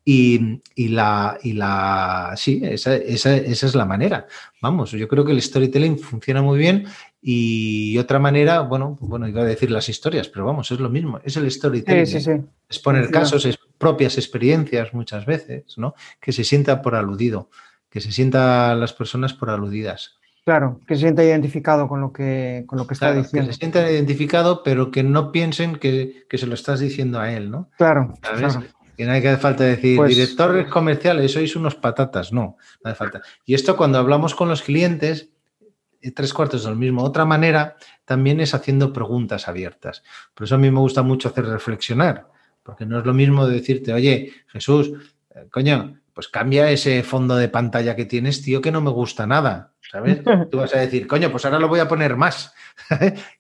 Y, la, y la, sí, esa, es la manera. Vamos, yo creo que el storytelling funciona muy bien y otra manera, bueno, bueno, iba a decir las historias, pero vamos, es lo mismo, es el storytelling. Sí, sí, sí. Es poner casos, es propias experiencias muchas veces, ¿no? Que se sienta por aludido, que se sienta las personas por aludidas. Claro, que se sienta identificado con lo que, con lo que está diciendo. Que se sienta identificado, pero que no piensen que, se lo estás diciendo a él, ¿no? Claro. claro. Que no hay que falta decir, pues, directores comerciales, sois unos patatas. No, no hace falta. Y esto cuando hablamos con los clientes, tres cuartos de lo mismo. Otra manera también es haciendo preguntas abiertas. Por eso a mí me gusta mucho hacer reflexionar, porque no es lo mismo decirte, oye, Jesús, eh, coño, pues cambia ese fondo de pantalla que tienes, tío, que no me gusta nada. ¿Sabes? Tú vas a decir, coño, pues ahora lo voy a poner más.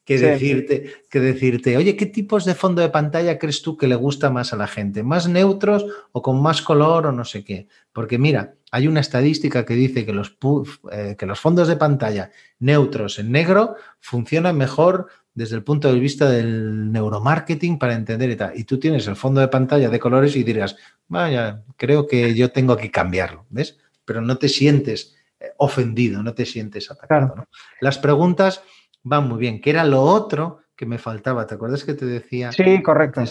que, decirte, que decirte, oye, ¿qué tipos de fondo de pantalla crees tú que le gusta más a la gente? ¿Más neutros o con más color o no sé qué? Porque mira, hay una estadística que dice que los, eh, que los fondos de pantalla neutros en negro funcionan mejor desde el punto de vista del neuromarketing para entender y tal. Y tú tienes el fondo de pantalla de colores y dirás, vaya, creo que yo tengo que cambiarlo, ¿ves? Pero no te sientes eh, ofendido, no te sientes atacado. Las preguntas van muy bien, que era lo otro que me faltaba. ¿Te acuerdas que te decía? Sí, correcto.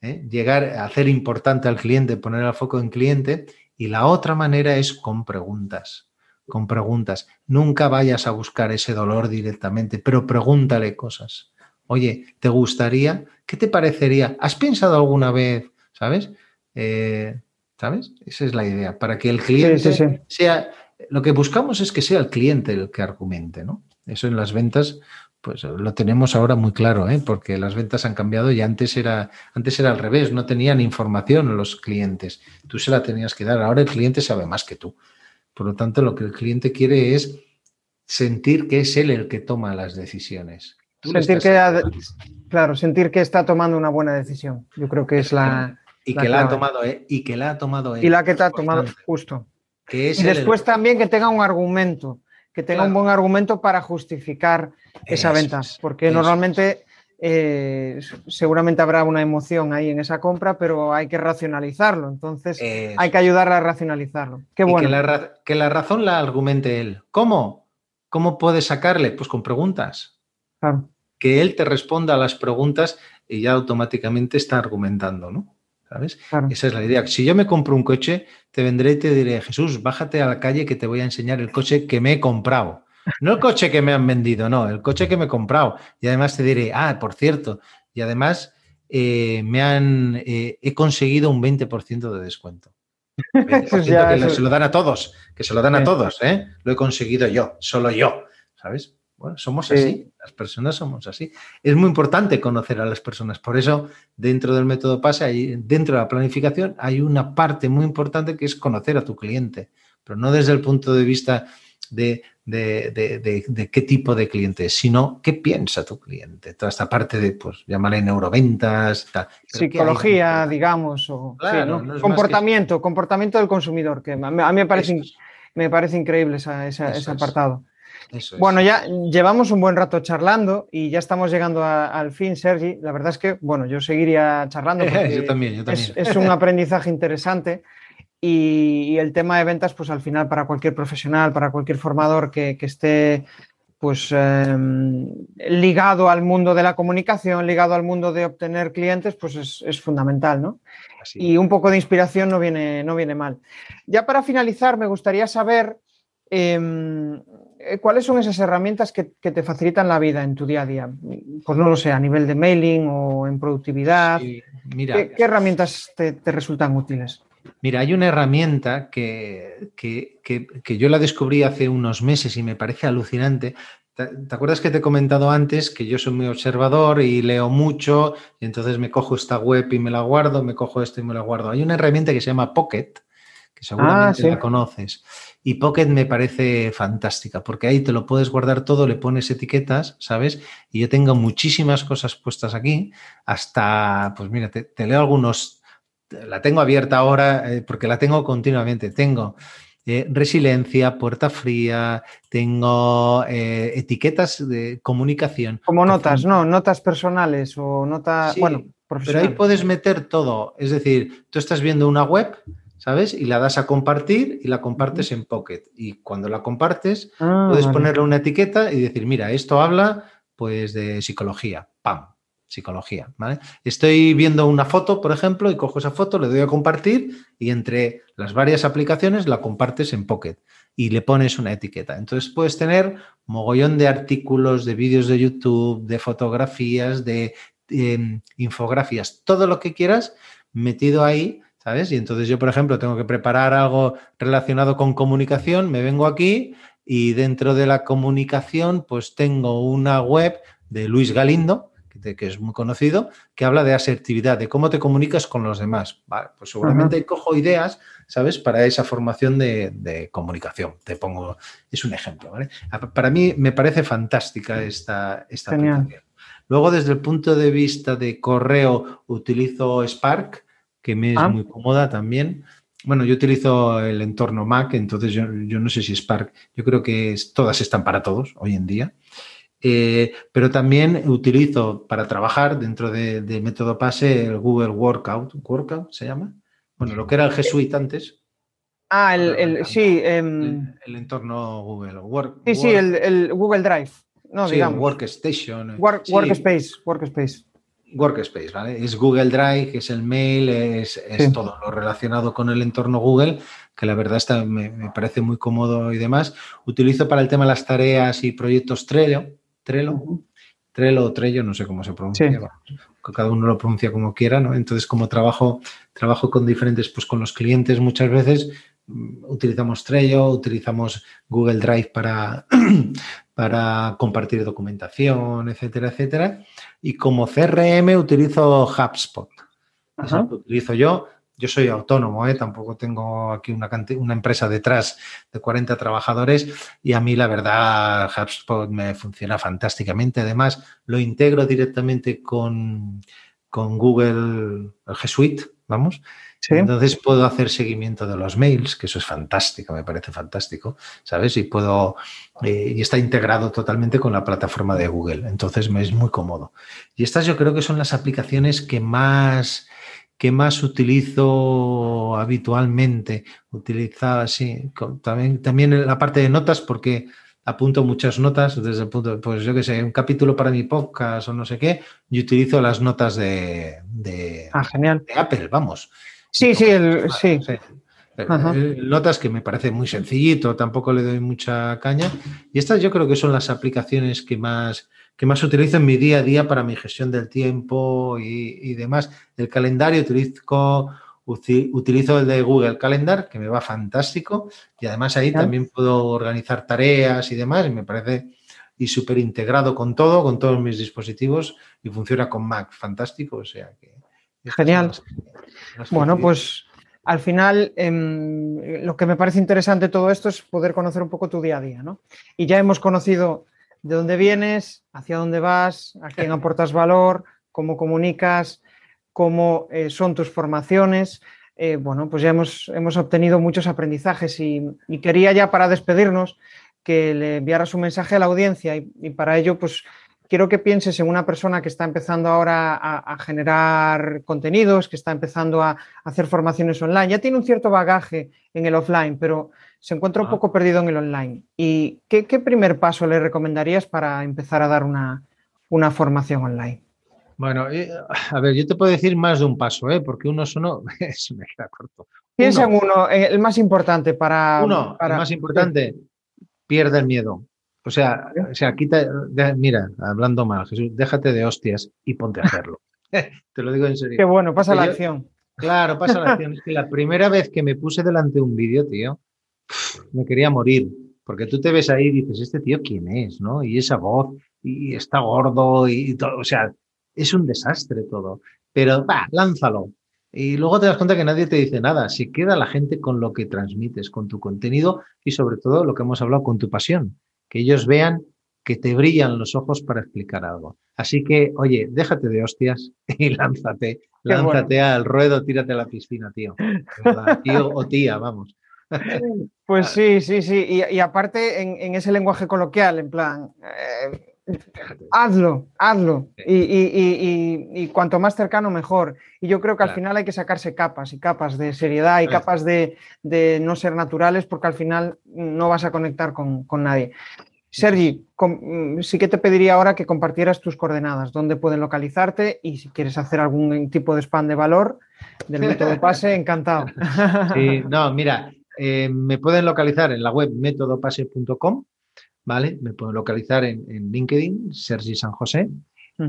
¿eh? Llegar a hacer importante al cliente, poner el foco en cliente. Y la otra manera es con preguntas. Con preguntas. Nunca vayas a buscar ese dolor directamente, pero pregúntale cosas. Oye, ¿te gustaría? ¿Qué te parecería? ¿Has pensado alguna vez? ¿Sabes? Eh, ¿Sabes? Esa es la idea. Para que el cliente sea. Lo que buscamos es que sea el cliente el que argumente, ¿no? Eso en las ventas, pues lo tenemos ahora muy claro, ¿eh? porque las ventas han cambiado y antes era, antes era al revés, no tenían información los clientes, tú se la tenías que dar, ahora el cliente sabe más que tú. Por lo tanto, lo que el cliente quiere es sentir que es él el que toma las decisiones. sentir que, claro, sentir que está tomando una buena decisión. Yo creo que es la... Y que la ha tomado, ¿eh? y que la ha tomado él. Y la que te ha tomado, justo. Que y después también que tenga un argumento que tenga un buen argumento para justificar esa venta, porque normalmente eh, seguramente habrá una emoción ahí en esa compra, pero hay que racionalizarlo, entonces hay que ayudarle a racionalizarlo. Qué bueno. Que la, razón la argumente él. ¿Cómo? ¿Cómo puedes sacarle? Pues con preguntas. Que él te responda a las preguntas y ya automáticamente está argumentando, ¿no? ¿Sabes? Esa es la idea. Si yo me compro un coche, te vendré y te diré, Jesús, bájate a la calle que te voy a enseñar el coche que me he comprado. No el coche que me han vendido, no, el coche que me he comprado. Y además te diré, ah, por cierto, y además eh, me han, eh, he conseguido un 20% de descuento. que se lo dan a todos, que se lo dan a todos, ¿eh? Lo he conseguido yo, solo yo, ¿sabes? Bueno, somos así, las personas somos así. Es muy importante conocer a las personas. Por eso, dentro del método PASE, dentro de la planificación, hay una parte muy importante que es conocer a tu cliente, pero no desde el punto de vista de, qué tipo de cliente es, sino qué piensa tu cliente. Toda esta parte de, pues, llamarle neuroventas, psicología, digamos, o comportamiento, comportamiento del consumidor, que a mí me parece, me parece increíble ese apartado. Bueno, ya llevamos un buen rato charlando y ya estamos llegando al fin, Sergi. La verdad es que, bueno, yo seguiría charlando. yo también, yo también. Es, un aprendizaje interesante y, el tema de ventas, pues al final para cualquier profesional, para cualquier formador que, esté pues em, ligado al mundo de la comunicación, ligado al mundo de obtener clientes, pues es, fundamental, ¿no? Y un poco de inspiración no viene, no viene mal. Ya para finalizar, me gustaría saber em, eh, ¿cuáles son esas herramientas que, te facilitan la vida en tu día a día? Pues no lo sé, a nivel de mailing o en productividad. mira, ¿Qué, herramientas te, resultan útiles? Mira, hay una herramienta que, que, que, yo la descubrí hace unos meses y me parece alucinante. ¿Te, acuerdas que te he comentado antes que yo soy muy observador y leo mucho y entonces me cojo esta web y me la guardo, me cojo esto y me la guardo? Hay una herramienta que se llama Pocket, que seguramente ah, la conoces. Y Pocket me parece fantástica porque ahí te lo puedes guardar todo, le pones etiquetas, ¿sabes? Y yo tengo muchísimas cosas puestas aquí, hasta, pues mira, te, leo algunos, la tengo abierta ahora eh, porque la tengo continuamente. Tengo eh, resiliencia, puerta fría, tengo eh, etiquetas de comunicación. Como notas, ¿no? Notas personales o notas, bueno, Pero ahí puedes meter todo, es decir, tú estás viendo una web ¿sabes? Y la das a compartir y la compartes en Pocket. Y cuando la compartes, ah, puedes ponerle una etiqueta y decir, mira, esto habla pues de psicología. ¡Pam! Psicología, ¿vale? Estoy viendo una foto, por ejemplo, y cojo esa foto, le doy a compartir y entre las varias aplicaciones la compartes en Pocket y le pones una etiqueta. Entonces puedes tener mogollón de artículos, de vídeos de YouTube, de fotografías, de em, infografías, todo lo que quieras metido ahí ¿sabes? Y entonces yo, por ejemplo, tengo que preparar algo relacionado con comunicación, me vengo aquí y dentro de la comunicación, pues tengo una web de Luis Galindo, que, es muy conocido, que habla de asertividad, de cómo te comunicas con los demás. Vale, pues seguramente cojo ideas, ¿sabes? Para esa formación de, comunicación. Te pongo, es un ejemplo, ¿vale? Para mí me parece fantástica esta, esta aplicación. Luego, desde el punto de vista de correo, utilizo Spark, que me es ah. muy cómoda también. Bueno, yo utilizo el entorno Mac, entonces yo, no sé si Spark, yo creo que todas están para todos hoy en día. Eh, pero también utilizo para trabajar dentro de, método PASE el Google Workout, Workout se llama. Bueno, lo que era el G Suite antes. Ah, el, sí. Em, el, entorno Google. sí, sí, el, Google Drive. No, digamos. Workstation. workspace, Workspace. Workspace, ¿vale? Es Google Drive, es el mail, es, todo lo relacionado con el entorno Google, que la verdad está, me, parece muy cómodo y demás. Utilizo para el tema de las tareas y proyectos Trello, Trello, Trello o Trello, no sé cómo se pronuncia, cada uno lo pronuncia como quiera, ¿no? Entonces, como trabajo, trabajo con diferentes, pues con los clientes muchas veces, mm, utilizamos Trello, utilizamos Google Drive para, para compartir documentación, etcétera, etcétera. Y como CRM utilizo HubSpot. Lo utilizo yo. Yo soy autónomo, ¿eh? tampoco tengo aquí una, una empresa detrás de 40 trabajadores y a mí la verdad HubSpot me funciona fantásticamente. Además, lo integro directamente con, con Google G Suite, vamos, entonces puedo hacer seguimiento de los mails, que eso es fantástico, me parece fantástico, ¿sabes? Y puedo, eh, y está integrado totalmente con la plataforma de Google, entonces me es muy cómodo. Y estas yo creo que son las aplicaciones que más, que más utilizo habitualmente. Utiliza, sí, también, también en la parte de notas, porque apunto muchas notas desde el punto, pues yo qué sé, un capítulo para mi podcast o no sé qué, y utilizo las notas de, de, ah, genial. de Apple, vamos. Sí, sí, el, sí. Notas que me parece muy sencillito, tampoco le doy mucha caña. Y estas yo creo que son las aplicaciones que más, que más utilizo en mi día a día para mi gestión del tiempo y, demás. El calendario utilizo, utilizo el de Google Calendar, que me va fantástico. Y además ahí también puedo organizar tareas y demás. Y me parece y súper integrado con todo, con todos mis dispositivos y funciona con Mac, fantástico. O sea que Genial. Bueno, pues al final em, lo que me parece interesante de todo esto es poder conocer un poco tu día a día, ¿no? Y ya hemos conocido de dónde vienes, hacia dónde vas, a quién aportas valor, cómo comunicas, cómo eh, son tus formaciones. Eh, bueno, pues ya hemos, hemos obtenido muchos aprendizajes y, quería ya para despedirnos que le enviaras un mensaje a la audiencia y, y para ello pues quiero que pienses en una persona que está empezando ahora a, generar contenidos, que está empezando a, hacer formaciones online. Ya tiene un cierto bagaje en el offline, pero se encuentra un poco perdido en el online. ¿Y qué, primer paso le recomendarías para empezar a dar una, formación online? Bueno, eh, a ver, yo te puedo decir más de un paso, ¿eh? porque uno solo se me queda corto. Piensa en uno, el más importante para... Uno, para, el más importante, pierde el miedo. O sea, o sea, quita, mira, hablando mal, Jesús, déjate de hostias y ponte a hacerlo. Te lo digo en serio. Qué bueno, pasa la acción. Claro, pasa la acción. Es que la primera vez que me puse delante de un vídeo, tío, me quería morir. Porque tú te ves ahí y dices, ¿este tío quién es? ¿No? Y esa voz, y está gordo, y todo. O sea, es un desastre todo. Pero, va, lánzalo. Y luego te das cuenta que nadie te dice nada. Se queda la gente con lo que transmites, con tu contenido y sobre todo lo que hemos hablado, con tu pasión. Que ellos vean que te brillan los ojos para explicar algo. Así que, oye, déjate de hostias y lánzate, lánzate al ruedo, tírate a la piscina, tío. Tío o tía, vamos. Pues sí, sí, sí. Y, aparte, en, ese lenguaje coloquial, en plan, eh, hazlo, hazlo. Y, cuanto más cercano, mejor. Y yo creo que al final hay que sacarse capas y capas de seriedad y capas de, no ser naturales, porque al final no vas a conectar con, con nadie. Sergi, mm, sí que te pediría ahora que compartieras tus coordenadas, dónde pueden localizarte y si quieres hacer algún tipo de spam de valor del método pase, encantado. Sí, no, mira, eh, me pueden localizar en la web métodopase.com, ¿vale? Me pueden localizar en, LinkedIn, Sergi San José.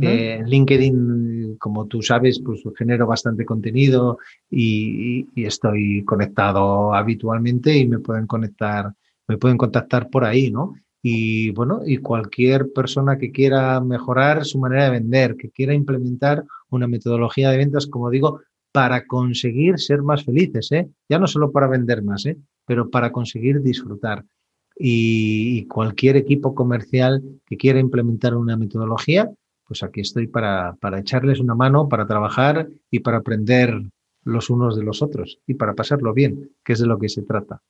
Eh, en LinkedIn, como tú sabes, pues genero bastante contenido y, y, estoy conectado habitualmente y me pueden conectar, me pueden contactar por ahí, ¿no? Y bueno, y cualquier persona que quiera mejorar su manera de vender, que quiera implementar una metodología de ventas, como digo, para conseguir ser más felices, ¿eh? ya no solo para vender más, ¿eh? pero para conseguir disfrutar. Y, cualquier equipo comercial que quiera implementar una metodología, pues aquí estoy para, para echarles una mano, para trabajar y para aprender los unos de los otros y para pasarlo bien, que es de lo que se trata.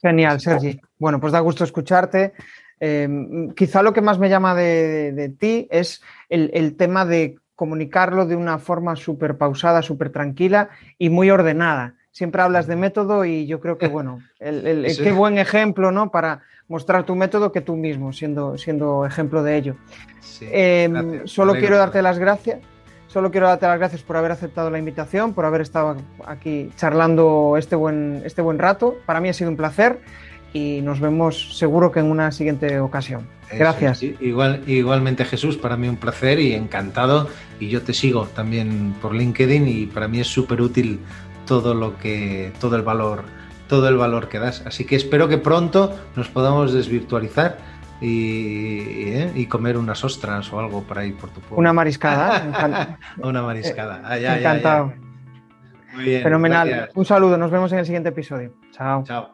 Genial, Sergi. Bueno, pues da gusto escucharte. Em, quizá lo que más me llama de, ti es el, tema de comunicarlo de una forma súper pausada, súper tranquila y muy ordenada. Siempre hablas de método y yo creo que, bueno, el, qué buen ejemplo, ¿no? Para mostrar tu método que tú mismo, siendo, siendo ejemplo de ello. Em, solo quiero darte las gracias. Solo quiero darte las gracias por haber aceptado la invitación, por haber estado aquí charlando este buen, este buen rato. Para mí ha sido un placer y nos vemos seguro que en una siguiente ocasión. Gracias. igual, igualmente Jesús, para mí un placer y encantado. Y yo te sigo también por LinkedIn y para mí es súper útil todo lo que, todo el valor, todo el valor que das. Así que espero que pronto nos podamos desvirtualizar y, ¿eh? comer unas ostras o algo por ahí por tu pueblo. Una mariscada. una mariscada. Ah, encantado. Muy bien. Fenomenal. Un saludo. Nos vemos en el siguiente episodio. Chao. Chao.